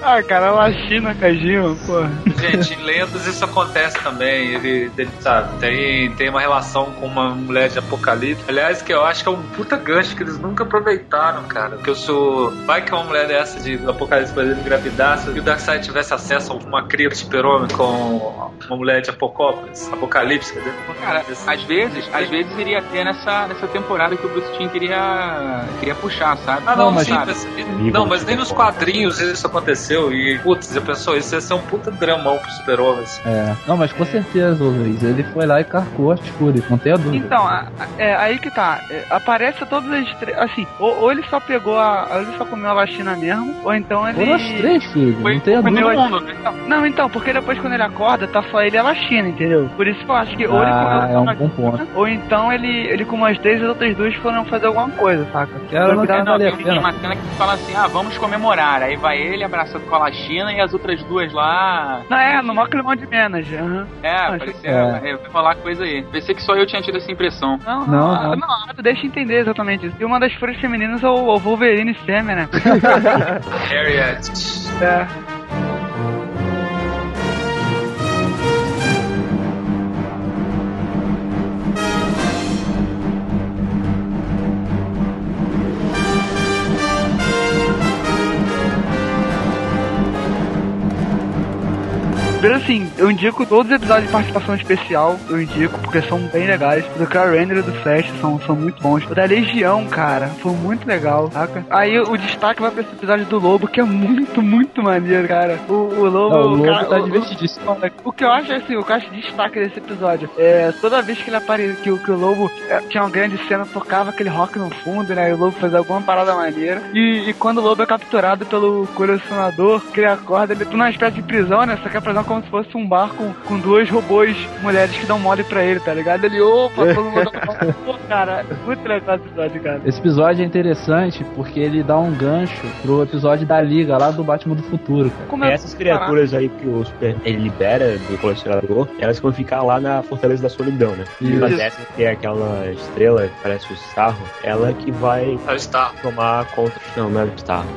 Ah, cara, a China, Kajima, pô. Gente, em lendas isso acontece também. Ele, ele sabe, tem, tem uma relação com uma mulher de apocalipse. Aliás, que eu acho que é um puta gancho que eles nunca aproveitaram, cara. Porque eu sou. Vai que uma mulher dessa de apocalipse pra ele engravidasse e o Darkseid tivesse acesso a uma cria de super-homem com uma mulher de Apocalipse, Apocalipse, quer dizer, Cara, às vezes, às vezes iria ter nessa, nessa temporada que o Bruce Timm queria, queria puxar, sabe? Ah, não, Não, mas- sim, mas, não, mas nem nos quadrinhos isso aconteceu. E, putz, já pensou, isso ia ser um puta dramão pro super-homem. assim. É. Não, mas com certeza, ô Luiz, ele foi lá e carcou as cores, não tenha dúvida. Então, a- a- é aí que tá. É, aparece todas as três. Assim, ou, ou ele só pegou a. Ou ele só comeu a vacina mesmo, ou então ele. Foram as três, filho, Foi não tenha foi dúvida. mundo, né? Não, Não, então, porque depois quando ele acorda, tá só ele e a vacina, entendeu? Por isso que eu acho que ou ele comeu Ah, é a um vacina, bom ponto. ou então ele, ele com umas três e as outras duas foram fazer alguma coisa, saca? Cara, não Porque- quer Não, valer tem, tem uma cena que fala assim, ah, vamos comemorar. Aí vai ele abraçado com a China e as outras duas lá. Não, é, no maior climão de menos. aham. É, parecia. é. É. vai falar coisa aí. Pensei que só eu tinha tido essa impressão. Não, Não, não, não. não, não, deixa eu entender exatamente isso. E uma das folhas femininas é o, o Wolverine fêmea, né? Harriet. é. Primeiro assim, eu indico todos os episódios de participação especial, eu indico, porque são bem legais. O do Kyle Render e do Flash são, são muito bons. O da Legião, cara, foi muito legal, saca? Aí o destaque vai pra esse episódio do Lobo, que é muito, muito maneiro, cara. O, o Lobo... Não, o Lobo cara, tá o- divertidíssimo. o que eu acho é assim, o que eu acho de destaque desse episódio é toda vez que ele apareceu, que, o- que o Lobo é, tinha uma grande cena, tocava aquele rock no fundo, né? E o Lobo fazia alguma parada maneira. E, e quando o Lobo é capturado pelo colecionador, que ele acorda, ele tá numa espécie de prisão, né? Só que a prisão é como se fosse um bar com, com duas robôs mulheres que dão mole pra ele, tá ligado? Ele, opa, todo mundo. Pô, cara, muito legal esse episódio, cara. Esse episódio é interessante porque ele dá um gancho pro episódio da Liga, lá do Batman do Futuro, cara. Como E é- essas criaturas aí que o Super ele libera do colecionador, elas vão ficar lá na Fortaleza da Solidão, né? E dessas, que é aquela estrela que parece o Starro, ela que vai Aí está. tomar conta. Não, não é o Starro.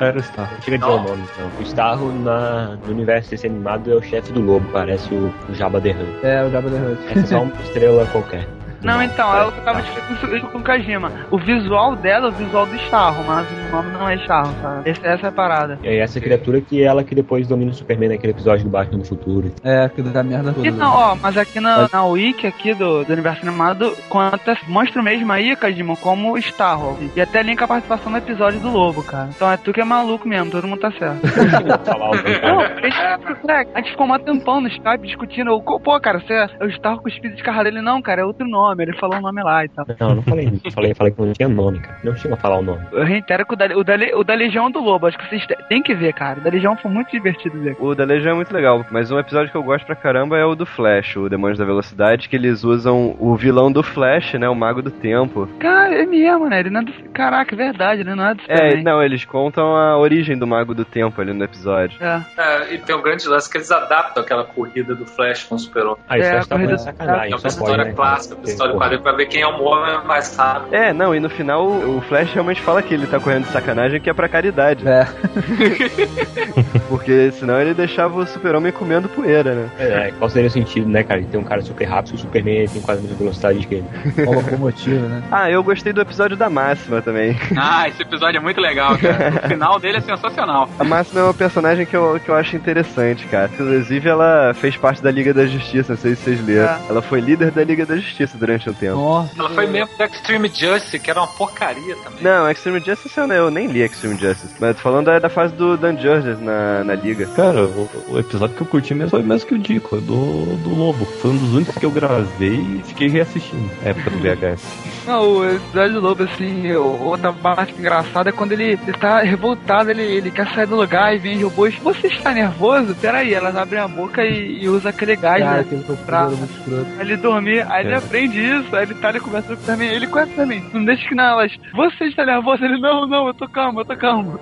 Era o Star. Não chega de o nome, não. O Starro na, no universo desse animado é o chefe do lobo, parece o, o Jabba the Hutt. É, o Jabba the Hutt. Essa é só uma estrela qualquer. Não, então, é o que eu tava discutindo com o Kajima. O visual dela é o visual do Starro, mas o nome não é Starro, sabe? Esse- essa é a parada. E aí essa criatura que é ela que depois domina o Superman naquele episódio do Batman do Futuro. É, que dá merda toda. E não, ó, mas aqui na, na wiki aqui do, do universo animado, conta, mostra o mesmo aí, Kajima, como Starro. E até linka a participação no episódio do Lobo, cara. Então é tu que é maluco mesmo, todo mundo tá certo. Falar o Não, a gente, moleque, a gente ficou um tempão no Skype discutindo. o- Pô, cara, você é o Starro com o espírito de carro dele? Não, cara, é outro nome. Ele falou o nome lá e tal. Não, eu não falei isso. Eu falei, falei que não tinha nome, cara. Não chega a falar o nome. Eu reitero que o da, o da, o da Legião do Lobo, acho que vocês têm que ver, cara. O da Legião foi muito divertido ver. O da Legião é muito legal, mas um episódio que eu gosto pra caramba é o do Flash, o Demônios da Velocidade, que eles usam o vilão do Flash, né, o Mago do Tempo. Cara, é mesmo, né? Ele não é do... Caraca, é verdade, ele não é do É, não, eles contam a origem do Mago do Tempo ali no episódio. É. É, e tem um grande lance que eles adaptam aquela corrida do Flash com o Super-Homem. Ah, isso É, é, a tá corrida- muito sacanagem. É uma só história pode, né, clássica? História do quadrinho pra ver quem é o homem mais rápido. É, não, e no final o Flash realmente fala que ele tá correndo de sacanagem, que é pra caridade. É. Porque senão ele deixava o super-homem comendo poeira, né? É, qual seria o sentido, né, cara? De ter um cara super rápido o Superman tem quase a mesma velocidade que ele. Uma locomotiva, né? Ah, eu gostei do episódio da Máxima também. Ah, esse episódio é muito legal, cara. O final dele é sensacional. A Máxima é uma personagem que eu, que eu acho interessante, cara. Inclusive, ela fez parte da Liga da Justiça, não sei se vocês leram. É. Ela foi líder da Liga da Justiça durante um tempo. Nossa. Ela foi membro do Extreme Justice, que era uma porcaria também. Não, Extreme Justice eu, eu nem li Extreme Justice. Mas tô falando da, da fase do Dan Jurgens na, na Liga. Cara, o, o episódio que eu curti mesmo foi mesmo que o Dico, é do, do Lobo. Foi um dos únicos que eu gravei e fiquei reassistindo. Época do VHS. Não, o episódio do Lobo, assim, o- outra parte engraçada é quando ele, ele tá revoltado, ele, ele quer sair do lugar e vem os robôs. Você está nervoso? Peraí, elas abrem a boca e, e usa aquele gás, Cara, né? Pra-. Pra ele dormir, aí ele É. aprende isso, aí ele tá ali conversando com o Superman, ele conhece também. Não deixa que não, elas. Você está nervoso? Ele, não, não, eu tô calmo, eu tô calmo.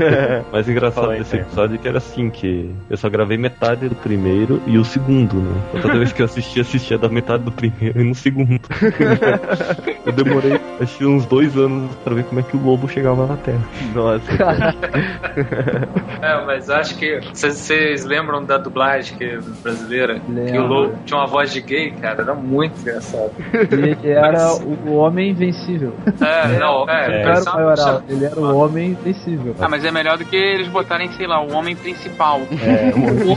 Mas engraçado Fala desse cara. episódio é que era assim, que eu só gravei metade do primeiro e o segundo, né? Então, Toda vez que eu assistia, assistia da metade do primeiro e no segundo. eu demorei, acho que uns dois anos pra ver como é que o lobo chegava na Terra. Nossa. É, mas acho que. Vocês- lembram da dublagem que, brasileira? Que o. Lobo tinha uma voz de gay, cara. Era muito engraçado. Ele era o Homem Invencível. É, não, é, Ele é, era o só- maioral, ele era o Homem Invencível. Ah, mas é melhor do que eles botarem, sei lá, o homem principal. É, um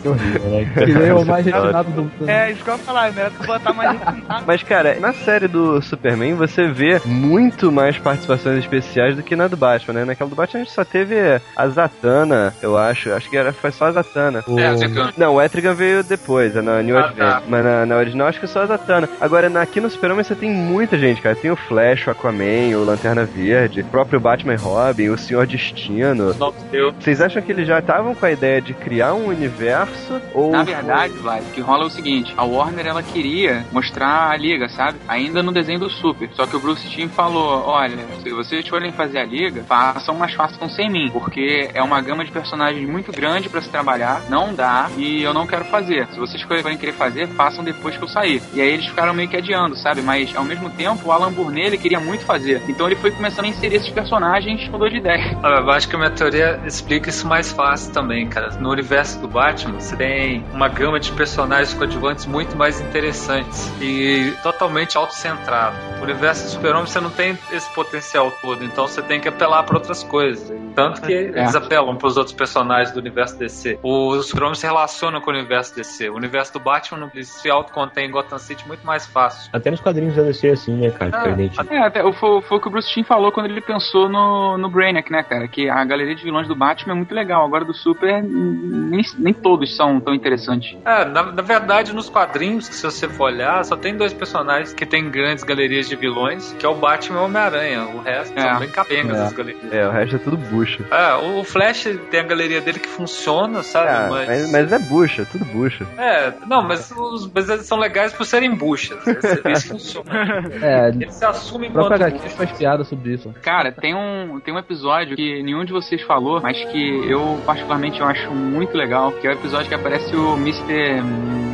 que horrível, né? Ele é o mais refinado do mundo. É, isso que eu ia falar, é melhor tu botar mais Mas, cara, na série do Superman você vê muito mais participações especiais do que na do Batman, né? Naquela do Batman a gente só teve a Zatanna, eu acho. Acho que era, foi só a Zatanna. É, a. Não, o Etrigan veio depois, é na New Ah, Advent. tá. Mas na, na original acho que só a Zatanna. Agora, na, aqui no Superman você tem muita gente, cara. Tem o Flash, o Aquaman, o Lanterna Verde, o próprio Batman e Robin, o Senhor Destino. Vocês acham que eles já estavam com a ideia de criar um universo? Ou Na verdade, Vlad, o que rola é o seguinte: a Warner ela queria mostrar a liga, sabe? Ainda no desenho do Super. Só que o Bruce Timm falou: olha, se vocês forem fazer a liga, façam, mas façam sem mim. Porque é uma gama de personagens muito grande pra se trabalhar, não dá, e eu não quero fazer. Se vocês forem querer fazer, façam depois que eu sair. E aí eles ficaram meio que adiando, sabe? Mas ao mesmo tempo, o Alan Burnett ele queria muito fazer. Então ele foi começando a inserir esses personagens, mudou de ideia. Eu acho que a minha teoria explica isso mais fácil também, cara. No universo do Batman, você tem uma gama de personagens coadjuvantes muito mais interessantes e totalmente autocentrado. No universo do Super-Homem, você não tem esse potencial todo, então você tem que apelar para outras coisas. Tanto que eles apelam para os outros personagens do universo DC. O Super-Homem se relaciona com o universo DC. O universo do Batman não- se autocontém em Gotham City muito mais fácil. Até nos quadrinhos da DC assim, né, cara? Ah, Fica idêntico. É, até, foi, foi o que o Bruce Timm falou quando ele pensou no, no Brainiac, né, cara? Que a galeria de vilões do Batman é muito legal. Agora do Super, nem, nem todos são tão interessantes. É, na, na verdade, nos quadrinhos, que se você for olhar, só tem dois personagens que tem grandes galerias de vilões, que é o Batman e o Homem-Aranha. O resto É. são bem capengas É. as galerias. É, o resto é tudo bucha. É, o o Flash tem a galeria dele que funciona, sabe? Ah, mas... mas, mas é bucha, tudo bucha. É, não, mas os mas eles são legais por serem buchas. Esse- Isso funciona. É, Eles se assumem enquanto HQ faz piada sobre isso. Cara, tem um, tem um episódio que nenhum de vocês falou, mas que eu particularmente eu acho muito legal, que é o episódio que aparece o Mr.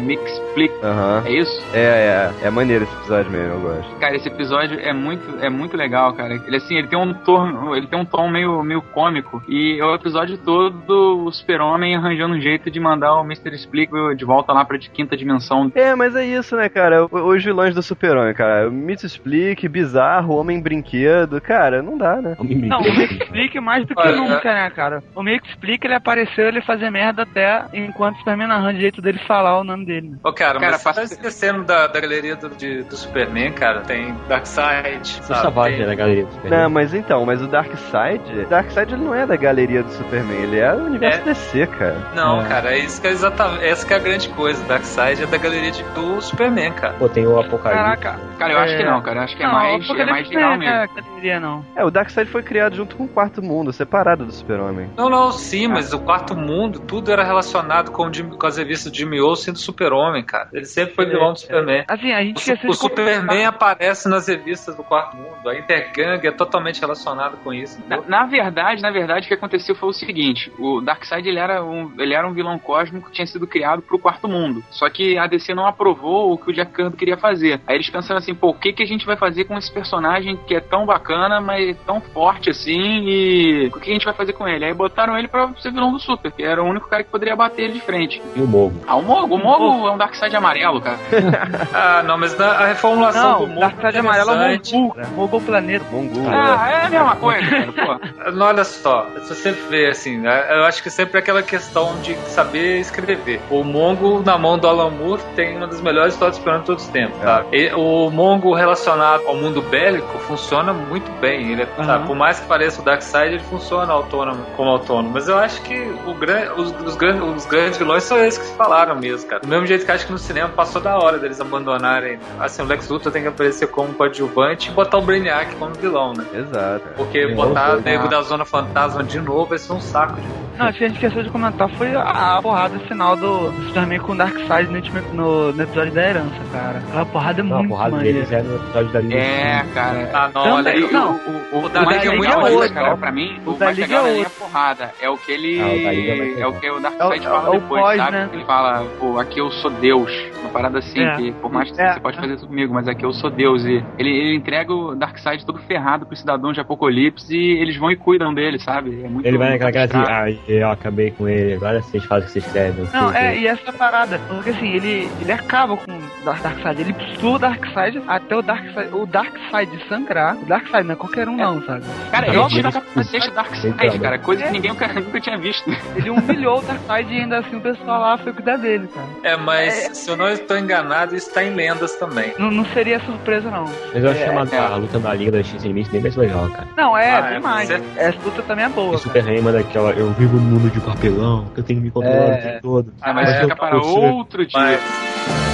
Mixplick. Aham. É isso? É, é, é maneiro esse episódio mesmo, eu gosto. Cara, esse episódio é muito, é muito legal, cara. Ele assim, ele tem um tom, ele tem um tom meio, meio cômico e é o episódio todo o Super-Homem arranjando um jeito de mandar o Mr. Explico de volta lá pra de quinta dimensão. É, mas é isso, né, cara? O- Os vilões do Super-Homem, cara. O Mito Explique, Bizarro, Homem Brinquedo. Cara, não dá, né? Não, o Mick explica mais do que Olha, nunca, né, cara? O Mick explica, ele apareceu, ele fazia merda até enquanto o Superman arranja o jeito dele falar o nome dele. Ô, cara, Cara, mas passa- tá esquecendo da, da galeria do, de- do Superman, cara. Tem Darkseid, O sabe? Savage Tem- é da galeria do Superman. Não, mas então, mas o Darkseid, Darkseid ele não é da galeria do Superman, ele é do universo É. DC, cara. Não, É. cara, é isso que é exatamente. Essa que é a grande coisa. Darkseid é da galeria de- do Superman, cara. Pô, tem o Apocalipse. Caraca. Cara, eu acho É. que não, cara. Eu acho que é não, mais, é mais real é mesmo. galeria, não. É, o Darkseid foi criado junto com o Quarto Mundo, separado do Super-Homem. Não, não, sim, mas o quarto mundo, tudo era relacionado com, o Jimmy- com as revistas de Jimmy Olsen do Super-Homem, cara. Ele sempre foi vilão do Superman. Assim, a gente O, o Superman aparece nas revistas do quarto mundo. A Intergang é totalmente relacionada com isso. Na, na verdade, na verdade, o que aconteceu foi o seguinte: o Darkseid ele era um, ele era um vilão cósmico que tinha sido criado pro quarto mundo. Só que a DC não aprovou o que o Jack Kirby queria fazer. Aí eles pensaram assim, pô, o que, que a gente vai fazer com esse personagem que é tão bacana, mas tão forte assim, e o que a gente vai fazer com ele? Aí botaram ele pra ser vilão do Super, que era o único cara que poderia bater ele de frente. E o Mogo. Ah, o Mogo, o Mogo é um Darkseid amarelo, cara. Ah, não, mas na, a reformulação do Não, mundo. Darkseid amarelo é o interessante. Mongul, Mongul Planeta. Mongul. Ah, é a mesma coisa, cara, pô. Não, Olha só, se você vê assim, né, eu acho que sempre é aquela questão de saber escrever. O Mongo, na mão do Alan Moore, tem uma das melhores histórias de todos os tempos, sabe? E o Mongo relacionado ao mundo bélico funciona muito bem. Ele, é, sabe, por mais que pareça o Darkseid, ele funciona autônomo, como autônomo. Mas eu acho que o gran, os, os, gran, os grandes vilões são esses que se falaram mesmo, cara. Do mesmo jeito que eu acho que no cinema passou da hora deles abandonarem. Assim, o Lex Luthor tem que aparecer como coadjuvante e botar o Brainiac como vilão, né? Exato. Porque botar o nego da Zona Fantasma de novo vai ser um saco de. Não, o que a gente esqueceu de comentar foi a, porrada final do Superman com o Darkseid no, no episódio da herança, cara. Aquela porrada é Não, a muito porrada maneira. deles é no episódio da Liga da É, cara. Ah, não, Também, olha aí. não. O, o, O o da mais Liga é legal, muito outro. legal pra mim, O o da mais Liga legal é nem é outro. porrada. É o que ele. Ah, da é É o que o É Darkseid o- fala é depois, pós, sabe? né? Ele fala, pô, aqui eu sou Deus. Uma parada assim, É. que por mais que É. você pode fazer tudo comigo, mas aqui eu sou Deus. E. Ele, ele entrega o Darkseid todo ferrado pros cidadãos de Apocalipse e eles vão e cuidam dele, sabe? É muito Ele vai naquela cara assim, ah, eu acabei com ele, agora vocês fazem o que vocês querem. Não, é, e essa parada, porque assim, ele, ele acaba com o Dark- Darkseid, ele pulou o Darkseid até o Darkseid, o Darkseid sangrar. O Darkseid não é qualquer um não, sabe? Cara, Ele eu acho tira- que capacete do Darkseid, cara, coisa É. que ninguém nunca, nunca tinha visto. Ele humilhou o Darkseid e ainda assim o pessoal lá foi cuidar dele, cara. É, mas se eu não estou enganado, isso tá em lendas também. Não, não seria surpresa, não. Mas eu acho É, chamado é. a luta da Liga da X Limite bem mais legal, cara. Não, é, Ah, é, mais. certo. Essa luta também é boa. Superman manda aquela, eu vivo no mundo de papelão, que eu tenho que me controlar É. o tempo todo. Ah, mas É, fica para outro dia. Mas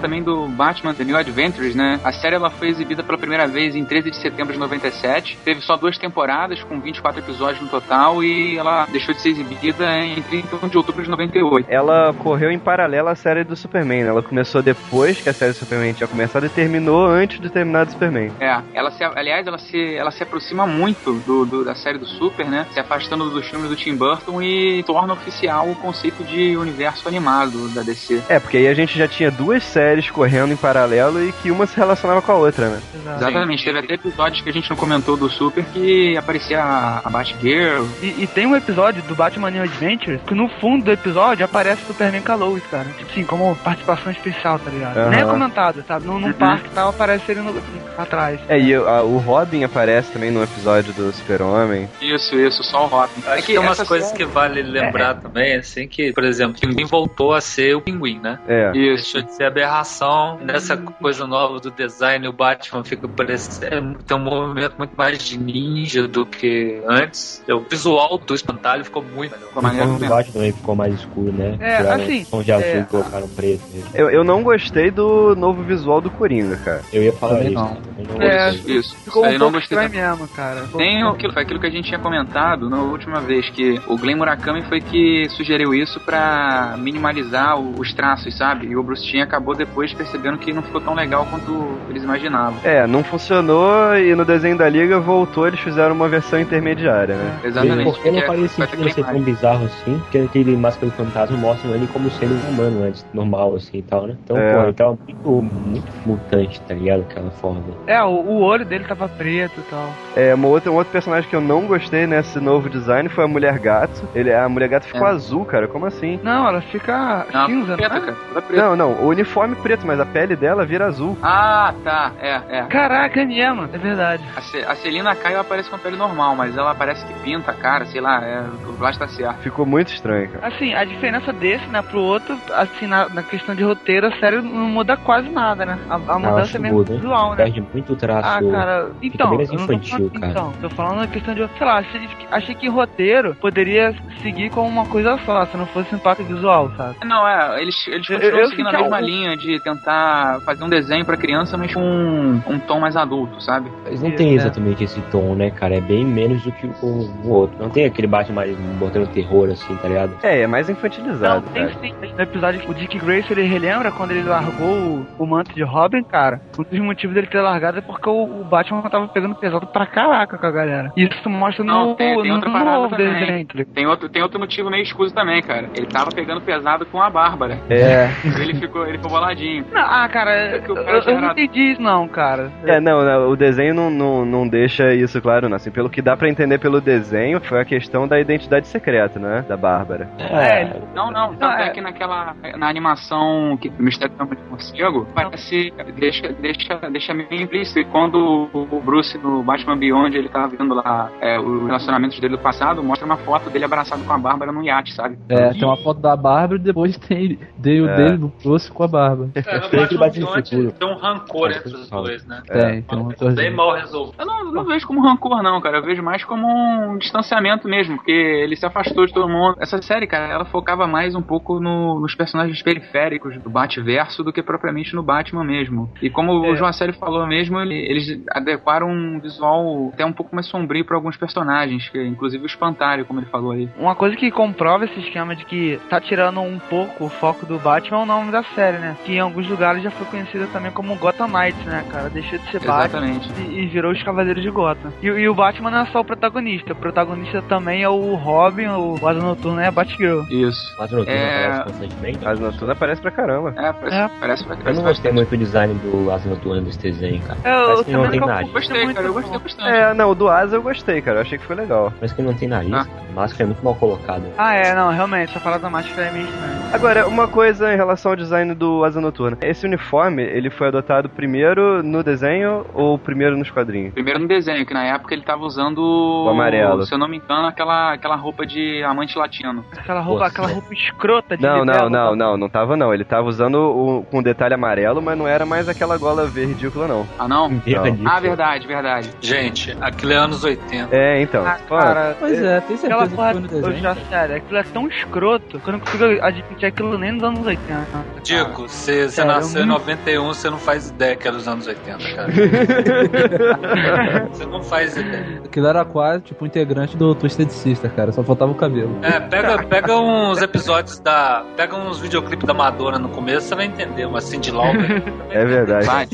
também do Batman The New Adventures, né? A série ela foi exibida pela primeira vez em 13 de setembro de 97. Teve só duas temporadas, com 24 episódios no total, e ela deixou de ser exibida em 31 de outubro de 98. Ela correu em paralelo à série do Superman, né? Ela começou depois que a série do Superman tinha começado e terminou antes de terminar do Superman. É, ela se, aliás, ela se, ela se aproxima muito do, do- da série do Super, né? Se afastando dos filmes do Tim Burton e torna oficial o conceito de universo animado da DC. É, porque aí a gente já tinha duas séries correndo em paralelo e que uma se relacionava com a outra, né? Exatamente, teve até episódios que a gente não comentou do Super que aparecia a, a Batgirl. E, e tem um episódio do Batman New Adventures que no fundo do episódio aparece o Superman Lois, cara. Tipo assim, como participação especial, tá ligado? Aham. Nem é comentado, sabe? Num, num Uhum. parque e tal, aparece ele no, atrás. É, e a- o Robin aparece também no episódio do Super-Homem. Isso, isso, só o Robin. acho que tem umas coisas série- que vale lembrar também, assim, que, por exemplo, o Pinguim voltou a ser o Pinguim, né? É. Isso. Deixou de ser aberração. Nessa coisa nova do design, o Batman fica parecendo. Tem um movimento muito mais de ninja do que antes. O visual do espantalho ficou muito melhor. Ficou O maneiro. Batman também ficou mais escuro, né? É, Tiraram assim, tom de azul é, e colocaram preto. mesmo. Eu, eu não gostei do novo visual do Coringa, cara. Eu ia falar isso. não. não É. Isso. Ficou um não pouco gostei estranho mesmo, cara. Tem aquilo, aquilo que a gente tinha comentado na última vez, que o Glenn Murakami foi que sugeriu isso pra minimalizar os traços, sabe? E o Bruce Timm acabou depois percebendo que não ficou tão legal quanto eles imaginavam. É, não funcionou e no desenho da Liga voltou, eles fizeram uma versão intermediária, né? Exatamente. Porque não porque faria vai sentido ele ser tão bizarro assim, porque aquele Máscara do Fantasma mostra ele como sendo um humano antes, normal assim e tal, né? Então, É. pô, ele tava muito, muito mutante, tá ligado? Aquela forma. É, o, o olho dele tava preto e tal. É, uma outra, um outro personagem que eu não gostei nesse novo design foi a Mulher Gato. Ele, a Mulher Gato ficou É. azul, cara, como assim? Não, ela fica Não, cinza, preta, né? cara. Não, não, o uniforme preto, mas a pele dela vira azul. Ah, tá. É, é. Caraca, é mesmo, é verdade. A, Ce- a Celina Caio aparece com a pele normal, mas ela parece que pinta a cara, sei lá, é, o Blas tá certo. Ficou muito estranho, cara. Assim, a diferença desse, né, pro outro, assim, na, na questão de roteiro, a série não muda quase nada, né? A, a mudança acho é mesmo visual, né? Perde muito traço. Ah, cara, então, bem mais eu não tô infantil, falando, cara. então, tô falando na questão de, sei lá, achei, achei que roteiro poderia seguir como uma coisa só, se não fosse impacto visual, sabe? Não, é, eles, eles Eu- continuam eu seguindo a mesma algo- linha de tentar fazer um desenho pra criança, mas com um, um tom mais adulto, sabe? Mas não tem é. exatamente esse tom, né, cara? É bem menos do que o, o outro. Não tem aquele Batman mais botando terror, assim, tá ligado? É, é mais Não, infantilizado, tem cara. sim. No episódio o Dick Grayson ele relembra quando ele largou o, o manto de Robin, cara. Um dos motivos dele ter largado é porque o, o Batman tava pegando pesado pra caraca com a galera. E isso mostra Não, no, tem- tem no outra parada também. Tem outro, tem outro motivo meio escuso também, cara. Ele tava pegando pesado com a Bárbara. É, Ele ficou, ele ficou boladinho. Não, ah, cara, que o eu, eu não entendi isso não, cara. É, não, não, o desenho não, não, não deixa isso claro, não. Assim, pelo que dá pra entender pelo desenho, foi a questão da identidade secreta, né? Da Bárbara. É, Não, não, tanto Não, é é- que naquela na animação que o Mistério do de Morcego, parece deixa deixa deixa meio implícito e quando o Bruce no Batman Beyond ele tá vendo lá é, os relacionamentos dele do passado, mostra uma foto dele abraçado com a Bárbara num iate, sabe? É, tem uma foto da Bárbara e depois tem, tem o É. dele do Bruce com a Bárbara. É, no Tem Futuro. um rancor entre os dois, né? Tem, tem uma coisa. Bem mal resolvido. Eu não, não vejo como rancor, não, cara. Eu vejo mais como um distanciamento mesmo, porque ele se afastou de todo mundo. Essa série, cara, ela focava mais um pouco no- nos personagens periféricos do Batverso do que propriamente no Batman mesmo. E como É. o João Sério falou mesmo, ele- eles adequaram um visual até um pouco mais sombrio para alguns personagens, que inclusive o Espantalho, como ele falou aí. Uma coisa que comprova esse esquema de que tá tirando um pouco o foco do Batman é o nome da série, né? Que em alguns lugares já foi conhecida também como Gotham Knights, né, cara? Deixou de ser Batman Exatamente. e, e virou os Cavaleiros de Gotham. E, e o Batman não é só o protagonista, o protagonista também é o Robin, o Asa Noturna e a Batgirl. Isso. Mas no É. aparece constantemente. Asa Noturna aparece pra caramba. É, parece, É. parece, Eu parece não gostei muito do design do Asa Noturna desse desenho, cara. É, eu que não tem nariz. gostei Gostei, muito, cara, eu gostei bastante. É, não, o do Asa eu gostei, cara. Eu achei que foi legal. Parece que não tem nariz. Ah. cara. A máscara é muito mal colocada. Ah, é, não, realmente, essa parada da máscara é meio estranha. Agora, uma coisa em relação ao design do Asa Noturna. Esse uniforme, ele foi adotado primeiro no desenho ou primeiro nos quadrinhos? Primeiro no desenho, que na época ele tava usando. O amarelo. Se eu não me engano, aquela, aquela roupa de amante latino. Aquela roupa, Nossa. aquela roupa escrota de Não, não, não, não, não tava não. Ele tava usando o, com detalhe amarelo, mas não era mais aquela gola verde ridícula, não. Ah, não? Não. Ah, verdade, verdade. Gente, aquilo é anos 80. É, então. Ah, cara, Pois é, tem Aquela certeza que porra, foi no desenho? já, sério, aquilo é tão escroto que eu não consigo admitir aquilo nem nos anos 80. Digo, você, você nasceu eu em não- 91, você não faz ideia que era dos anos 80, cara. você não faz ideia. Aquilo era quase tipo integrante do Twisted Sister, cara. Só faltava o cabelo. É, pega, pega uns episódios da. Pega uns videoclipes da Madonna no começo, você vai entender. Uma Cindy Lauper. é verdade. Vai,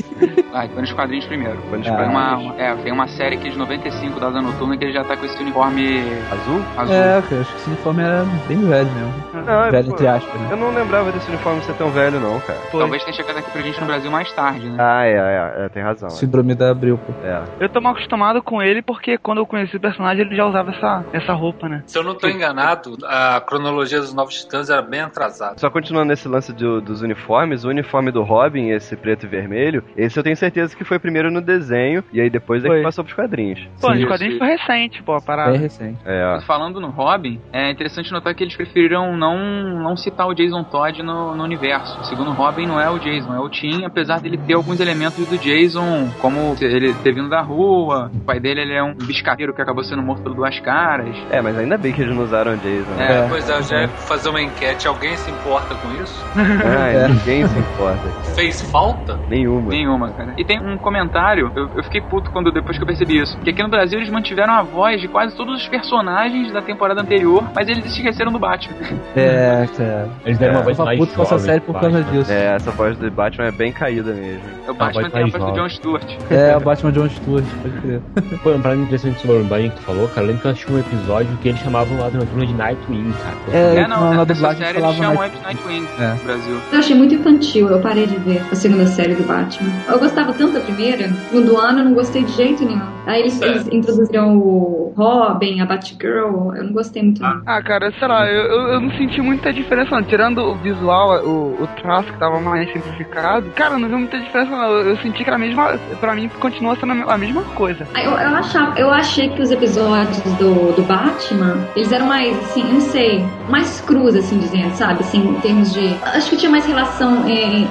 vai, foi nos quadrinhos primeiro. Foi nos. Foi quadrinhos. uma, uma- é, tem uma série que é de 95 da Asa Noturna que ele já tá com esse uniforme Azul? azul. É, cara, acho que esse uniforme era bem velho mesmo. Não, é, velho pô, entre aspas, né? Eu não lembrava desse uniforme ser tão velho, não, cara. Foi. Talvez tenha chegado aqui pra gente no Brasil mais tarde, né? Ah, é, é, é, tem razão. Síndrome da Abril, pô. É. Eu tô mal acostumado com ele porque quando eu conheci o personagem ele já usava essa, essa roupa, né? Se eu não tô enganado, a cronologia dos Novos Titãs era bem atrasada. Só continuando nesse lance do- dos uniformes, o uniforme do Robin, esse preto e vermelho, esse eu tenho certeza que foi primeiro no desenho e aí depois é Foi. que passou pros quadrinhos. Pô, Sim, os quadrinhos sim. foi recente, pô, a parada. Bem recente. É. Falando no Robin, é interessante notar que eles preferiram não, não citar o Jason Todd no, no universo. Segundo o Robin, não é o Jason, é o Tim, apesar dele ter alguns elementos do Jason, como ele ter vindo da rua, o pai dele ele é um biscateiro que acabou sendo morto por duas caras. É, mas ainda bem que eles não usaram o Jason. né? É. É, pois é, eu já ia fazer uma enquete. Alguém se importa com isso? Ah, É. ninguém se importa. Fez falta? Nenhuma. Nenhuma, cara. E tem um comentário, eu, eu fiquei puto quando depois que eu percebi isso. Que aqui no Brasil eles mantiveram a voz de quase todos os personagens da temporada anterior, mas eles esqueceram do Batman. É, cara. Eles deram É. uma voz mais puto com essa série por causa Batman. disso. É, essa voz do Batman é bem caída mesmo. O Batman voz tem a voz do. John Stewart. É, o Batman John Stewart, pode crer. Pô, uma parada interessante sobre o Batman que tu falou, cara. Eu lembro que eu assisti um episódio que eles chamavam lá do Noturno de Nightwing, cara. É, É, não, na- nessa dublagem série eles falava chamam Night- Nightwing É. no Brasil. Eu achei muito infantil, eu parei de ver a segunda série do Batman. Eu gostava tanto da primeira, no do ano eu não gostei de jeito nenhum. Aí eles, É. eles introduziram o Robin, a Batgirl, eu não gostei muito não. Ah, cara, sei lá, eu, eu, eu não senti muita diferença não. Tirando o visual, o, o traço que tava mais simplificado, cara, não vi muita diferença não. Eu, eu senti que era a mesma. Pra mim, continua sendo a mesma coisa. Ah, Eu, eu, achava, eu achei que os episódios do, do Batman, eles eram mais, assim, não sei, mais crus, assim, dizendo, sabe? Assim, em termos de. Acho que tinha mais relação.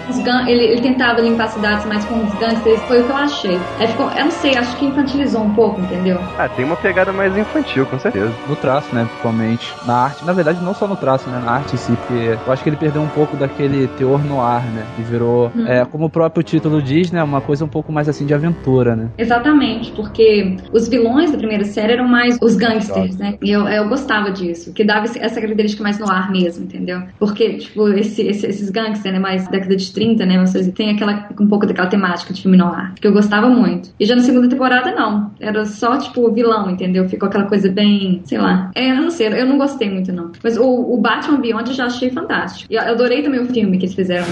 os gan- ele, ele tentava limpar cidades mais com os gangsters, foi o que eu achei. Aí ficou, eu não sei, acho que infantilizou um pouco, entendeu? Ah, tem uma pegada mais infantil, com certeza. No traço, né, principalmente. Na arte, na verdade, não só no traço, né, na arte em si, porque eu acho que ele perdeu um pouco daquele teor no ar, né, e virou, Hum. é, como o próprio título diz, né, uma coisa um pouco mais assim de aventura, né. Exatamente, porque os vilões da primeira série eram mais os gangsters, né? E eu, eu gostava disso, que dava essa característica mais no ar mesmo, entendeu? Porque, tipo, esse, esse- esses gangsters, né, mais década de 30, né, vocês tem aquela, um pouco daquela temática de filme no ar, que eu gostava muito. E já na segunda temporada, não. Era só, tipo, vilão, entendeu? Ficou aquela coisa bem, sei lá. É, eu não sei, eu não gostei muito, não. Mas o, o Batman Beyond eu já achei fantástico. E eu adorei também o filme que eles fizeram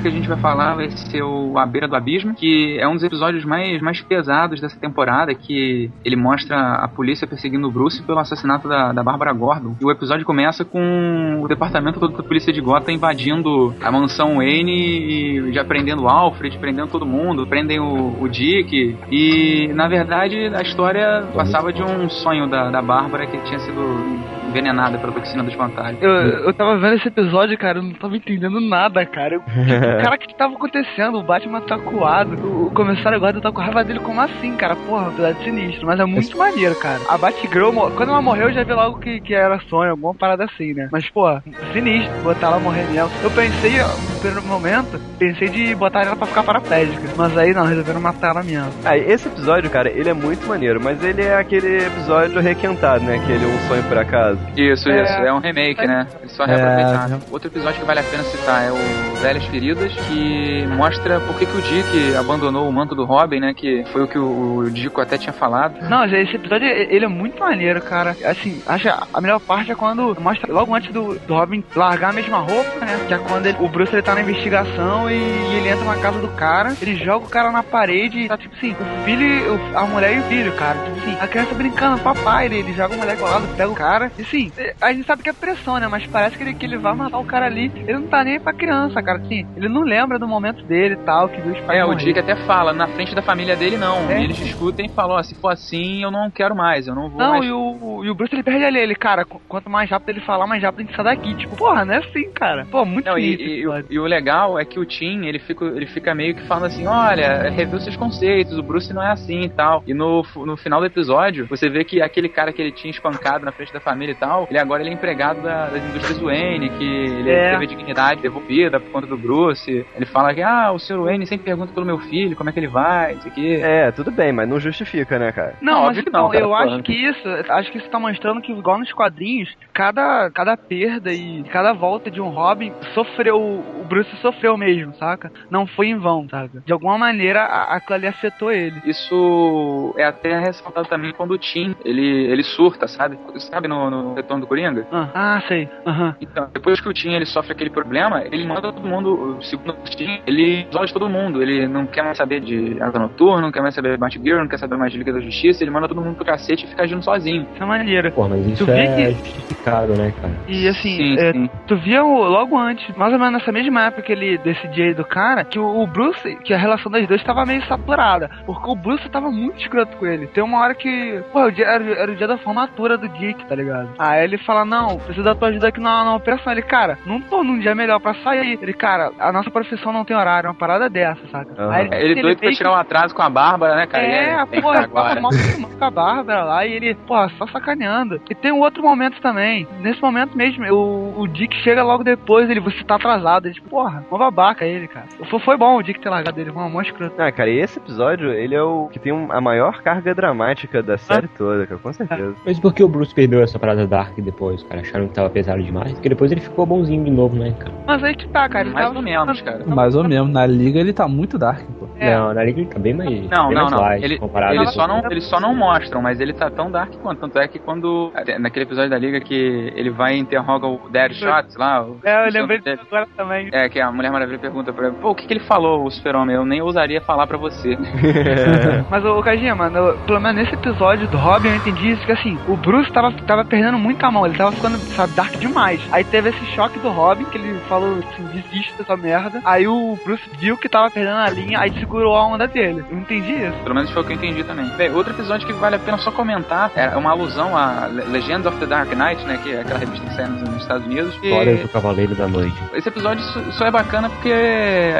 episódio que a gente vai falar vai ser o A Beira do Abismo, que é um dos episódios mais, mais pesados dessa temporada, que ele mostra a polícia perseguindo o Bruce pelo assassinato da, da Bárbara Gordon. E o episódio começa com o departamento todo da polícia de Gotham invadindo a mansão Wayne e já prendendo o Alfred, prendendo todo mundo, prendem o, o Dick. E, na verdade, a história passava de um sonho da, da Bárbara que tinha sido envenenada pela toxina dos fantasmas. Eu, eu tava vendo esse episódio, cara, eu não tava entendendo nada, cara. Eu, cara, o que tava acontecendo? O Batman tá coado, o, o comissário agora tá com raiva dele, como assim, cara? Porra, apesar de sinistro, mas é muito maneiro, cara. A Batgirl, quando ela morreu, eu já vi logo que, que era sonho, alguma parada assim, né? Mas, pô, sinistro, botar ela morrer mesmo. Eu pensei, ó, no primeiro momento, pensei de botar ela pra ficar paraplégica, mas aí não, resolveram matar ela mesmo. Ah, esse episódio, cara, ele é muito maneiro, mas ele é aquele episódio requentado, né? Aquele Um Sonho por Acaso. Isso, É. isso. É um remake, né? Eles só É, reaproveitaram. né? Outro episódio que vale a pena citar é o Velhas Feridas, que mostra por que, que o Dick abandonou o manto do Robin, né? Que foi o que o, o Dico até tinha falado. Não, já esse episódio, ele é muito maneiro, cara. Assim, acho que a melhor parte é quando mostra logo antes do, do Robin largar a mesma roupa, né? Que é quando ele- o Bruce ele tá na investigação e, ele entra na casa do cara, ele joga o cara na parede e tá tipo assim, o filho, e o- a mulher e o filho, cara. Tipo assim, a criança brincando, papai, ele, ele joga o moleque ao lado, pega o cara. E assim, a gente sabe que é pressão, né? Mas parece que ele, que ele vai matar o cara ali. Ele não tá nem pra criança, cara. Assim, ele não lembra do momento dele e tal, que viu os pais É, o morrer. Dick até fala, na frente da família dele não. É. E eles discutem e falam, ó, se for assim, eu não quero mais, eu não vou Não, mais. e o, e o Bruce ele perde ali, ele, cara, qu- quanto mais rápido ele falar, mais rápido a gente sai daqui. Tipo, porra, não é assim, cara. Pô, muito Não, e, e- e o- e o legal é que o Tim, ele fica, ele fica meio que falando assim, olha, revê seus conceitos, o Bruce não é assim e tal. E no, no final do episódio, você vê que aquele cara que ele tinha espancado na frente da família tal, ele agora ele é empregado da- das indústrias Wayne, que ele É. teve a dignidade devolvida por conta do Bruce. Ele fala que, ah, o Sr. Wayne sempre pergunta pelo meu filho, como é que ele vai, não sei o quê. É, tudo bem, mas não justifica, né, cara? Não, Não, mas óbvio que então, não, cara, eu acho que isso, acho que isso tá mostrando que, igual nos quadrinhos, cada, cada perda e cada volta de um Robin sofreu, o Bruce sofreu mesmo, saca? Não foi em vão, saca? De alguma maneira, a- aquilo ali afetou ele. Isso é até ressaltado também quando o Tim, ele, ele surta, sabe? Sabe no, no Retorno do Coringa? Ah, ah, sei. Aham. Então, depois que o Tim ele sofre aquele problema, ele manda todo mundo, segundo o Tim, ele isola todo mundo. Ele não quer mais saber de Asa Noturno, não quer mais saber de Batgirl, não quer saber mais de Liga da Justiça, ele manda todo mundo pro cacete e fica agindo sozinho. Isso é maneiro. Pô, mas isso Tu é que- justificado, né, cara? E assim, Sim, é, sim. tu via o- logo antes, mais ou menos nessa mesma época que ele decidia aí do cara, que o, o Bruce, que a relação das duas tava meio saturada. Porque o Bruce tava muito escroto com ele. Tem uma hora que, pô, o dia- era, era o dia da formatura do Dick, tá ligado? Aí ele fala: Não, preciso da tua ajuda aqui na, na operação. Ele, cara, não tô num dia melhor pra sair. Ele, cara, a nossa profissão não tem horário, é uma parada dessa, saca? Aham. Aí Ele doido pra tirar um atraso com a Bárbara, né, cara? é, E porra, que agora. mal com a Bárbara lá e ele, porra, só sacaneando. E tem um outro momento também. Nesse momento mesmo, o, o Dick chega logo depois, ele, você tá atrasado. Ele, tipo, porra, uma babaca ele, cara. Foi, foi bom o Dick ter largado ele, uma mó escroto. Ah, cara, e esse episódio, ele é o que tem um- a maior carga dramática da série toda, cara, com certeza. Mas por que o Bruce perdeu essa parada Dark depois, cara? Acharam que tava pesado demais? Porque depois ele ficou bonzinho de novo, né, cara? Mas aí que tá, cara. Ele Mais tava ou menos, cara. Mais ou menos. Na liga ele tá muito dark, pô. É. Não, na Liga ele tá bem mais. Não, bem não, mais não. light Ele, com- só não, eles só não mostram, mas ele tá tão dark quanto. Tanto é que quando. Naquele episódio da Liga que ele vai e interroga o Deadshot lá. O, É, eu lembrei dele. agora também. É, que a Mulher Maravilha pergunta pra ele, pô, o que, que ele falou, o super-homem? Eu nem ousaria falar pra você. Mas, ô, Kajinha, mano, pelo menos nesse episódio do Robin eu entendi isso, que assim, o Bruce tava, tava perdendo muita mão, ele tava ficando, sabe, dark demais. Aí teve esse choque do Robin, que ele falou assim, desiste dessa merda. Aí o Bruce viu que tava perdendo a linha, aí segurou a onda dele. Eu entendi isso. Pelo menos foi o que eu entendi também. Bem, outro episódio que vale a pena só comentar é uma alusão a Le- Legends of the Dark Knight, né? Que é aquela revista que sai nos, Estados Unidos. E Histórias do Cavaleiro da Noite. esse episódio só, só é bacana porque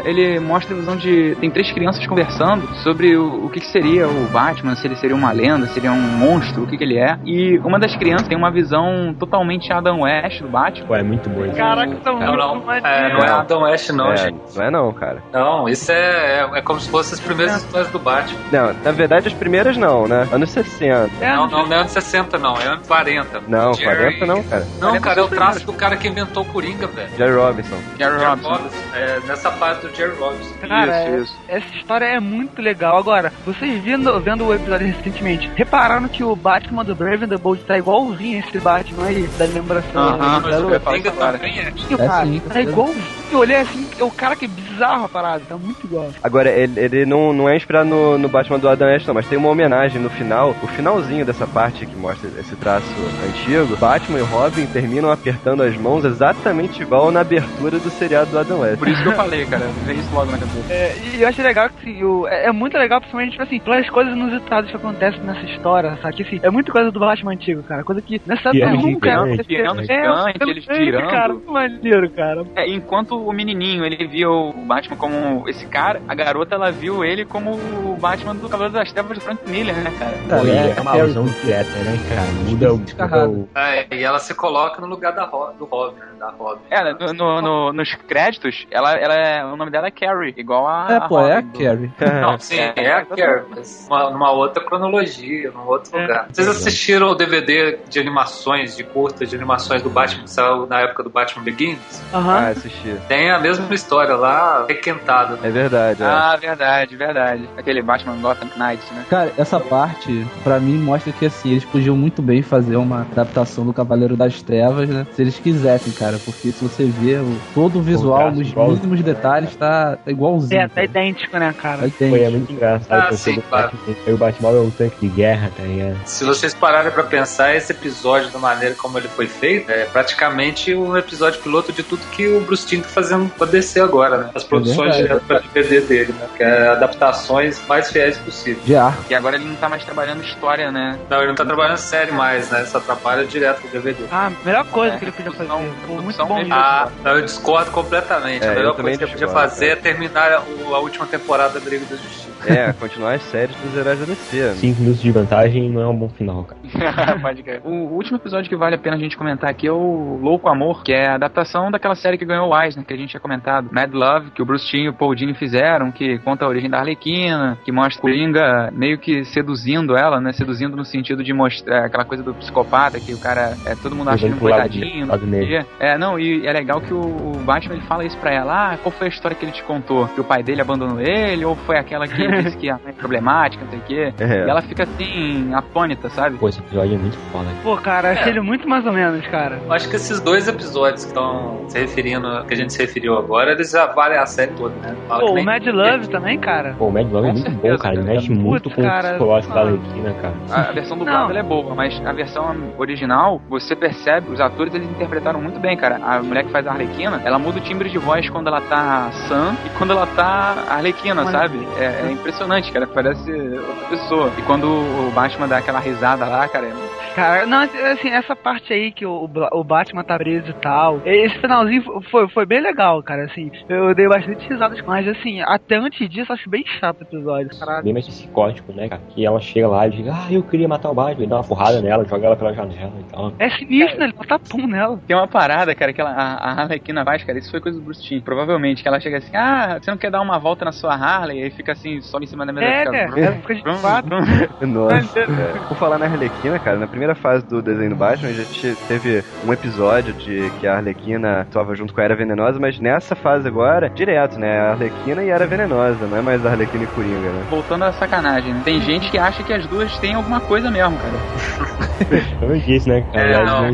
ele mostra a visão de. Tem três crianças conversando sobre o, o que, que seria o Batman, se ele seria uma lenda, seria um monstro, o que, que ele é. E uma das crianças tem uma visão totalmente Adam West do Batman. Pô, é muito bom isso. Caraca, tá muito Não, não. É, não é Adam West, não, é, gente. não é não, cara. Não, isso é, é, é como se fossem as primeiras histórias do Batman. Não, na verdade as primeiras não, né? Anos 60. É, não, não, não é anos 60, não, é anos 40. Não, Jerry- 40 não, cara. Não, cara, é o traço do cara que inventou o Coringa, velho. Jerry Robinson. Jerry Jerry Robinson. Robinson. É, nessa parte do Jerry Robinson. Cara, isso, é- isso. essa história é muito legal. Agora, vocês vendo, vendo o episódio recentemente, repararam que o Batman do Brave and the Bold tá igualzinho esse Batman aí, da lembração. Aham, do eu ia falar Coringa isso agora. também é. Sim, É cara, sim, tá certeza. igualzinho. Que eu olhei assim, o cara que é bizarro a parada, tá muito igual. Agora, ele, ele não, não é inspirado no, no Batman do Adam West, não, mas tem uma homenagem no final, o finalzinho dessa parte que mostra esse traço antigo, Batman e Robin terminam apertando as mãos exatamente igual na abertura do seriado do Adam West. Por isso que eu falei, cara. Vem isso logo na cabeça. É, e eu acho legal que assim, o, é, é muito legal, principalmente, tipo assim, pelas coisas inusitadas que acontecem nessa história, sabe? Que, assim, é muito coisa do Batman antigo, cara. Coisa que nessa Piano época nunca piano é, sei, tirando. Cara, que maneiro, cara. É, enquanto o menininho ele via o Batman como esse cara, a garota ela viu ele como o Batman do Cavaleiro das Trevas do Frank Miller, né, cara? Pô, e é, é uma é- alusão direta, né, cara? Muda o. Muda o... É, e ela se coloca no lugar da Ro- do Robin, né, da Robin. É, no, no- no- nos créditos, ela, ela é, o nome dela é Carrie, igual a. É, a pô, é a Robin do- Carrie. Não, sim, é a Carrie, mas uma- numa outra cronologia, num outro É. lugar. Vocês assistiram o DVD de animações, de curtas de animações do Batman que saiu na época do Batman Begins? Aham. Ah, assisti. Tem a mesma história lá, requentada. É verdade, é. Ah, verdade, verdade. Aquele Batman Gotham Knight, né? Cara, essa parte, pra mim, mostra que assim, eles podiam muito bem fazer uma adaptação do Cavaleiro das Trevas, né? Se eles quisessem, cara. Porque se você vê o, todo o visual, nos mínimos detalhes, tá, tá igualzinho. É, tá cara. idêntico, né, cara? Tá idêntico. Foi, é muito engraçado. Ah, sim, o claro. Batman- aí o Batman é um tanque de guerra, tá ligado? Se vocês pararem pra pensar, esse episódio, da maneira como ele foi feito, é praticamente um episódio piloto de tudo que o Bruce Timm fazendo pra descer agora, né? As produções verdade. direto pra DVD dele, né? Que é adaptações mais fiéis possível. Arco. E agora ele não tá mais trabalhando história, né? Não, ele não tá trabalhando série mais, né? Só trabalha direto pro DVD. Ah, melhor coisa É, que ele podia fazer. produção- Pô, muito bom mesmo. Ah, não, eu discordo completamente. É, a melhor coisa que ele podia fazer é terminar o- a última temporada da Liga da Justiça. É, continuar as séries dos heróis da DC. Cinco minutos de vantagem não é um bom final, cara. Pode crer. O último episódio que vale a pena a gente comentar aqui é o Louco Amor, que é a adaptação daquela série que ganhou o Eisner, que a gente tinha comentado. Mad Love, que o Bruce Timm e o Paul Dini fizeram, que conta a origem da Arlequina, que mostra o Coringa meio que seduzindo ela, né? Seduzindo no sentido de mostrar aquela coisa do psicopata, que o cara, é, todo mundo acha ele um lado coitadinho. não. É, não, e é legal que o, o Batman ele fala isso pra ela. Ah, qual foi a história que ele te contou? Que o pai dele abandonou ele? Ou foi aquela que disse que a mãe é problemática, não sei o quê? É. E ela fica assim, atônita, sabe? Pô, esse episódio é muito foda. Pô, cara, achei ele muito mais ou menos, cara. Eu acho que esses dois episódios que estão se referindo, que a gente se referiu agora, eles já valem a série toda, né? Fala Pô, o Mad Love também, cara. Pô, o Mad Love é muito certeza, bom, cara. Ele mexe muito com cara, o psicológico da. Arlequina, cara. A a versão dublada ela é boa, mas a versão original, você percebe, os atores eles interpretaram muito bem, cara. A mulher que faz a Arlequina, ela muda o timbre de voz quando ela tá Sam e quando ela tá Arlequina, Olha. sabe? É, é impressionante, cara. Parece outra pessoa. E quando o Batman dá aquela risada lá, cara, é Cara, não, assim, essa parte aí que o, o Batman tá preso e tal, esse finalzinho foi, foi bem legal, cara, assim, eu dei bastante risadas, mas assim, até antes disso, eu acho bem chato o episódio, caralho. Bem mais psicótico, né, cara? Que ela chega lá e diz, ah, eu queria matar o Batman. E dá uma porrada nela, joga ela pela janela e tal. É sinistro, né? Ele bota pum nela. Tem uma parada, cara, que ela, a, a Arlequina faz, cara, isso foi coisa do Bruce Timm, provavelmente, que ela chega assim, ah, você não quer dar uma volta na sua Harley? E aí fica assim, sobe em cima da mesa É, fica... né? Ela fica de quatro. Nossa. É. Por falar na Arlequina, cara, na primeira fase do desenho do Batman, a gente teve um episódio de que a Arlequina atuava junto com a Era Venenosa, mas nessa fase agora, direto, né? A Arlequina e a Era Venenosa, não é mais a Arlequina e Coringa, né? Voltando à sacanagem, né? Tem gente que acha que as duas têm alguma coisa mesmo, cara. Eu disse, né, cara? É, não.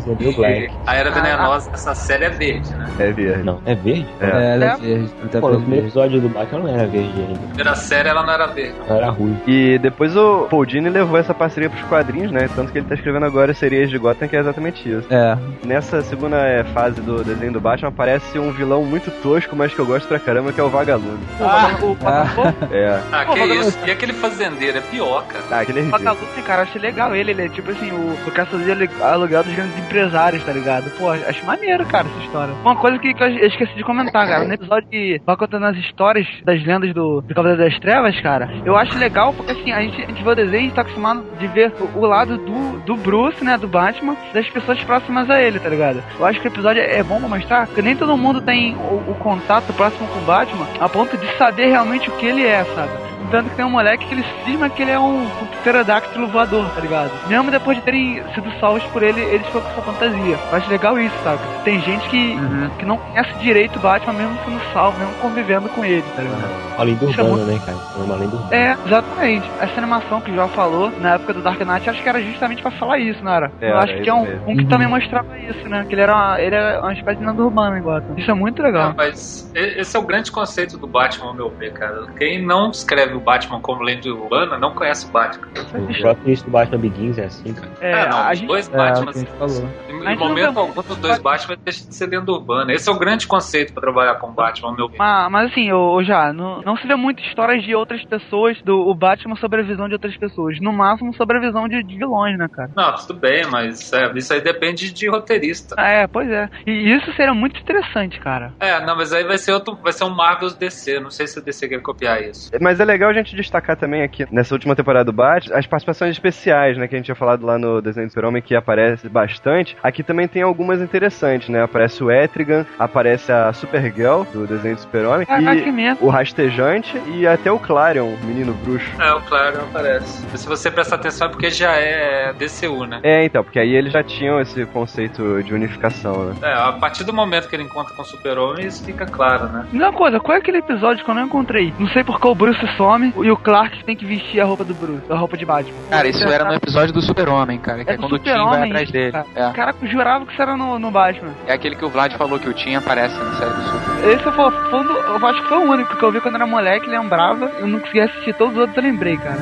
é. A Era Venenosa dessa série é verde, né? É verde. Não, é verde? É. É, ela é É. verde. Pô, no primeiro episódio do Batman não era verde ainda. A primeira série ela não era verde. Era ruim. E depois o Paul Dini levou essa parceria pros quadrinhos, né? Tanto que ele tá escrevendo agora Sereias de Gotham, que é exatamente isso. É, Nessa segunda é, fase do desenho do Batman aparece um vilão muito tosco, mas que eu gosto pra caramba, que é o Vagalume. O, o, o, É. Ah, que mas- isso? E aquele fazendeiro é pior, cara. Ah, aquele é. Vagalume, cara, achei legal ele, ele é tipo assim, o, o caçador aluguel dos grandes empresários, tá ligado? Pô, acho maneiro, cara, essa história. Uma coisa que, que eu esqueci de comentar, cara, no episódio que vai contando as histórias das lendas do, do Cavaleiro das Trevas, cara, eu acho legal porque assim, a gente, a gente vê o desenho e tá acostumado de ver o, o lado do, do Bruce, né, do Batman, das pessoas próximas a ele, tá ligado? Eu acho que o episódio é bom pra mostrar que nem todo mundo tem o, o contato próximo com o Batman a ponto de saber realmente o que ele é, sabe? Tanto que tem um moleque que ele cisma que ele é um, um pterodáctilo voador, tá ligado? Mesmo depois de terem sido salvos por ele, eles ficam com essa fantasia. Eu acho legal isso, sabe? Tem gente que, Uhum. que não conhece direito o Batman, mesmo sendo salvo, mesmo convivendo com ele, tá ligado? A lenda Isso é urbana, muito- né, cara? É uma lenda urbana. É, exatamente. Essa animação que o João falou na época do Dark Knight, acho que era justamente pra falar isso, não era? É, Eu acho era que é um, mesmo. um que Uhum. também mostrava isso, né? Que ele era uma, ele é uma espécie de lenda urbana em Gotham. Isso é muito legal. É, mas esse é o grande conceito do Batman, ao meu ver, cara. Quem não escreve o Batman como lenda urbana não conhece o Batman. O próprio início do Batman Begins é assim, cara. É, não, a os gente, dois É, Batman, gente falou. em, momento algum dos dois Batman deixa de ser lenda urbana. Esse é o grande conceito pra trabalhar com o Batman, ao meu ver. mas, mas assim, eu, já, não, não se vê muito histórias de outras pessoas, do o Batman sobre a visão de outras pessoas. No máximo sobre a visão de, de vilões, né, cara? Não, tudo bem, mas é, isso aí depende de roteirista. É, pois é. E isso seria muito interessante, cara. É, não, mas aí vai ser outro, vai ser um Marvel's DC. Não sei se o DC quer copiar isso. Mas é legal a gente destacar também aqui, nessa última temporada do Batman, as participações especiais, né, que a gente tinha falado lá no desenho do Super-Homem, que aparece bastante. Aqui também tem algumas interessantes, né? Aparece o Etrigan, aparece a Supergirl, do desenho do Super-Homem, Caraca, e o Rastejante e até o Clarion, o menino bruxo. É, o Claro aparece. Se você prestar atenção é porque já é DCU, né? É, então, porque aí eles já tinham esse conceito de unificação, né? É, a partir do momento que ele encontra com o Super-Homem, isso fica claro, né? Uma coisa, qual é aquele episódio que eu não encontrei? Não sei porque o Bruce some e o Clark tem que vestir a roupa do Bruce, a roupa de Batman. Cara, isso era no episódio do Super-Homem, cara, que é, É do quando o Tim Super-Homem vai atrás dele. cara. É. Caraca, eu jurava que isso era no, no Batman. é aquele que o Vlad falou que o Tim aparece na série do Super. Esse foi, foi um do- eu acho que foi o único que eu vi quando era moleque, lembrava. Eu não conseguia assistir todos os outros, eu lembrei, cara.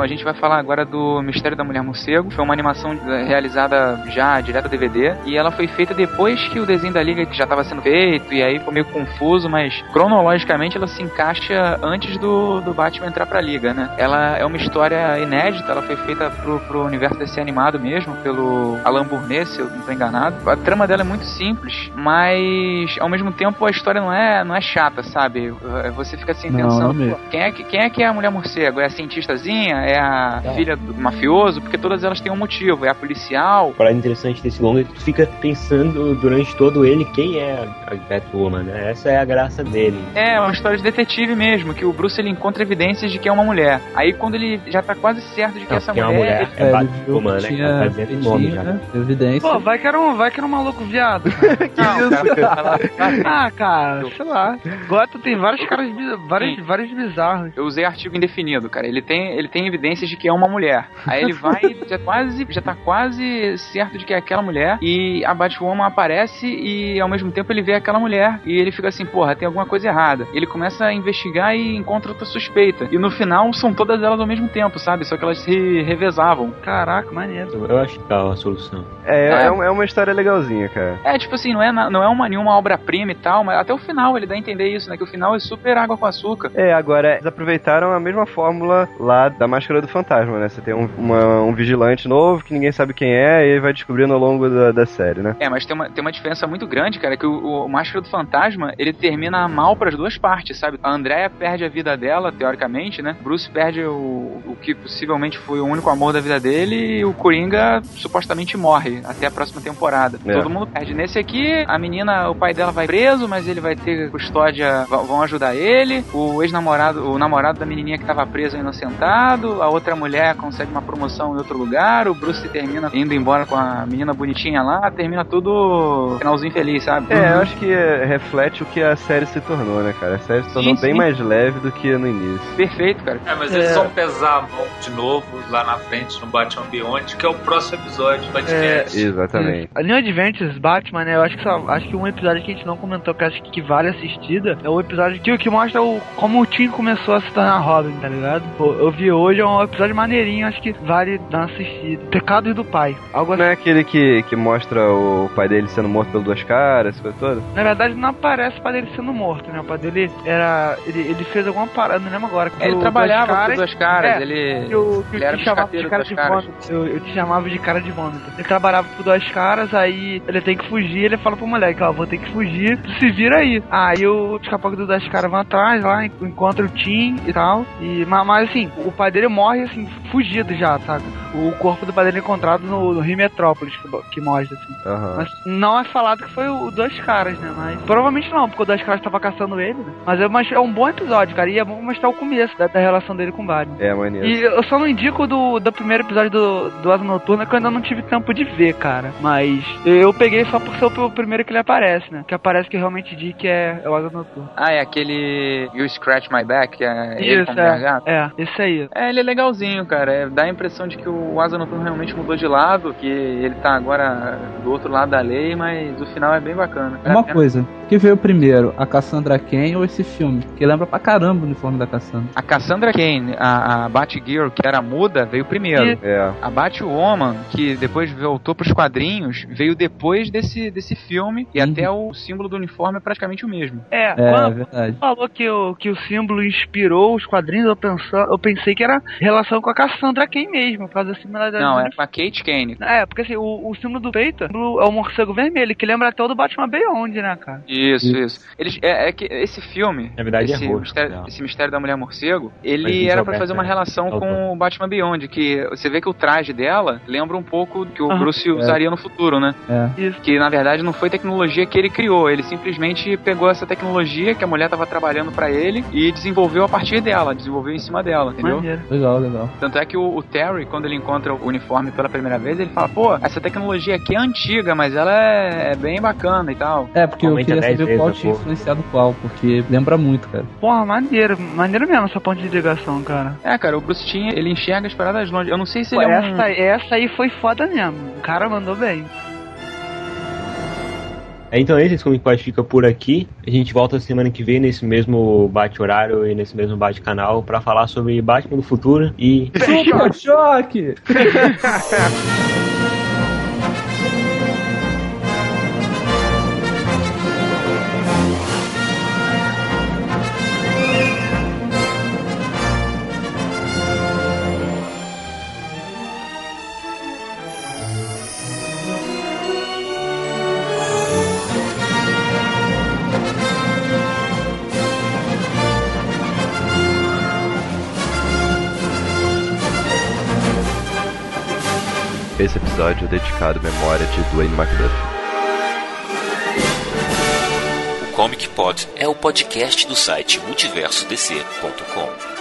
Então, a gente vai falar agora do Mistério da Mulher Morcego. Foi uma animação eh, realizada já direto a DVD. E ela foi feita depois que o desenho da Liga que já estava sendo feito. E aí ficou meio confuso, mas cronologicamente ela se encaixa antes do, do Batman entrar pra Liga, né? Ela é uma história inédita. Ela foi feita pro, pro universo desse animado mesmo, pelo Alan Burnett, se eu não estou enganado. A trama dela é muito simples, mas ao mesmo tempo a história não é, não é chata, sabe? Eh, Você fica assim Não, pensando, não mesmo. quem é, que, quem é que é a mulher morcego? É a cientistazinha? É a filha do mafioso? Porque todas elas têm um motivo. É a policial? Parada interessante desse longa é que tu fica pensando durante todo ele quem é a Batwoman, né? Essa é a graça dele. É, uma história de detetive mesmo, que o Bruce ele encontra evidências de que é uma mulher. Aí quando ele já tá quase certo de que Não, essa porque é mulher... uma mulher, é viu Batwoman, né? tinha tá dizendo o nome já. né? Evidência. Pô, vai que era um, vai que era um maluco viado. Não, cara, ah, cara, sei lá. Gotham tem vários caras, vários, vários bizarros. Eu usei artigo indefinido, cara. Ele tem, ele tem evidências de que é uma mulher. Aí ele vai, já quase, já tá quase certo de que é aquela mulher. E a Batwoman aparece e ao mesmo tempo ele vê aquela mulher e ele fica assim, porra, tem alguma coisa errada. Ele começa a investigar e encontra outra suspeita. E no final são todas elas ao mesmo tempo, sabe? Só que elas se revezavam. Caraca, maneiro. Eu acho que tá a solução. É, É. é, um- é uma história legalzinha, cara. É, tipo assim, não é, não é uma, nenhuma obra-prima e tal, mas até o final ele dá a entender isso, né? Que o final é super água com açúcar. É, agora, eles aproveitaram a mesma fórmula lá da Máscara do Fantasma, né? Você tem um, uma- um vigilante novo que ninguém sabe quem é e aí vai descobrindo ao longo da, da série, né? É, mas tem uma, tem uma diferença muito grande, cara, que o, o Máscara do Fantasma, ele termina mal pras duas partes, sabe? A Andrea perde a vida dela, teoricamente, né? Bruce perde o, o que possivelmente foi o único amor da vida dele e o Coringa supostamente morre até a próxima temporada. É. Todo mundo perde. Nesse aqui, a menina, o pai dela vai preso, mas ele vai ter custódia, vão ajudar ele. O ex-namorado, o namorado da menininha que tava preso é inocentado. A outra mulher consegue uma promoção em outro lugar. O Bruce termina indo embora com a menina bonitinha lá. Termina tudo finalzinho feliz, sabe? É, eu acho que é, reflete o que a série se tornou, né, cara? A série se tornou Sim, bem sim. mais leve do que no início. Perfeito, cara. É, mas eles vão pesar a mão de novo lá na frente no Batman Beyond, que é o próximo episódio do podcast. Exatamente. A New Adventures Batman, né? Eu acho que só, acho que um episódio que a gente não comentou que acho que vale assistida é o episódio que, que mostra o, como o Tim começou a se tornar Robin, tá ligado? Pô, eu vi hoje, é um episódio maneirinho, acho que vale dar uma assistida. Pecados do Pai. Algo assim. Não é aquele que, que mostra o pai dele sendo morto pelas duas caras, essa coisa toda? Na verdade, não aparece o pai dele sendo morto, né? O pai dele era. Ele, ele fez alguma parada, não lembro agora. Ele do- trabalhava com duas caras, É, ele, Eu, eu ele era te chamava de cara de caras. vômito. Eu, eu te chamava de cara de vômito. Ele trabalhava por duas caras, aí ele tem que fugir, ele fala pro moleque, ó, vou ter que fugir, tu se vira aí. Aí o escapão do das caras vão atrás lá, en- encontra o Tim e tal. E, mas, mas, assim, o pai dele morre assim, fugido já, sabe? O corpo do pai dele é encontrado no, no Rio Metrópolis, que, que mostra, assim. Aham. Mas não é falado que foi o Dois Caras, né? Mas provavelmente não, porque o Dois Caras tava caçando ele, né? Mas é, mas é um bom episódio, cara. E é bom mostrar o começo da, da relação dele com o Barney. É, maneiro. E eu só não indico do, do primeiro episódio do, do Asa Noturna que eu ainda não tive tempo de ver, cara. Mas eu peguei só por ser o, primeiro que ele aparece, né? Que aparece que eu realmente digo que é, é o Asa Noturna. Ah, é aquele You Scratch My Back, que é ele Isso, como garganta? é, é, esse aí. É, ele é legalzinho, cara. É, dá a impressão de que o Asa Noturno realmente mudou de lado, que ele tá agora do outro lado da lei, mas o final é bem bacana. Vale Uma coisa, o que veio primeiro, a Cassandra Cain ou esse filme? Que lembra pra caramba o uniforme da Cassandra. A Cassandra Cain, a, a Batgirl, que era muda, veio primeiro. É. A Batwoman, que depois voltou pros quadrinhos, veio depois desse, desse filme, e Uhum. até o símbolo do uniforme é praticamente o mesmo. É, É, quando verdade. falou que o, que o símbolo inspirou os quadrinhos, eu, pensou, eu pensei que era relação com a Cassandra Cain mesmo, por causa da similaridade Não, é com a Kate Kane. É, porque assim, o, o símbolo do peito é o morcego vermelho, que lembra até o do Batman Beyond, né, cara? Isso, isso. Eles, é, é que esse filme, Na verdade, esse, é roxo, mistério, não. esse mistério da mulher morcego, ele isso era é pra fazer uma aberto, relação né? com o Batman Beyond, que você vê que o traje dela lembra um pouco do que o Aham. Bruce usaria no futuro, né? É. Isso. Que na verdade não foi tecnologia que ele criou, ele simplesmente pegou essa tecnologia que a mulher tava trabalhando pra ele e desenvolveu a partir dela, desenvolveu em cima dela, entendeu? Maneiro. Legal, legal. Tanto é que o, o Terry, quando ele encontra o uniforme pela primeira vez, ele fala, pô, essa tecnologia aqui é antiga, mas ela é, é bem bacana e tal. É, porque eu Aumenta queria 10 saber vezes qual tinha influenciado qual, porque lembra muito, cara. Porra, maneiro, maneiro mesmo essa ponte de ligação, cara. É, cara, o Bruce Timm, ele enxerga as paradas longe. Eu não sei se Pô, ele é um... essa, essa aí foi foda mesmo. O cara mandou bem. É, Então esse Comic Pod fica por aqui. A gente volta semana que vem nesse mesmo bate-horário e nesse mesmo bate-canal pra falar sobre Batman do futuro e Super choque! episódio dedicado à memória de Dwayne McDuffie. O Comic Pod é o podcast do site multiversodc.com.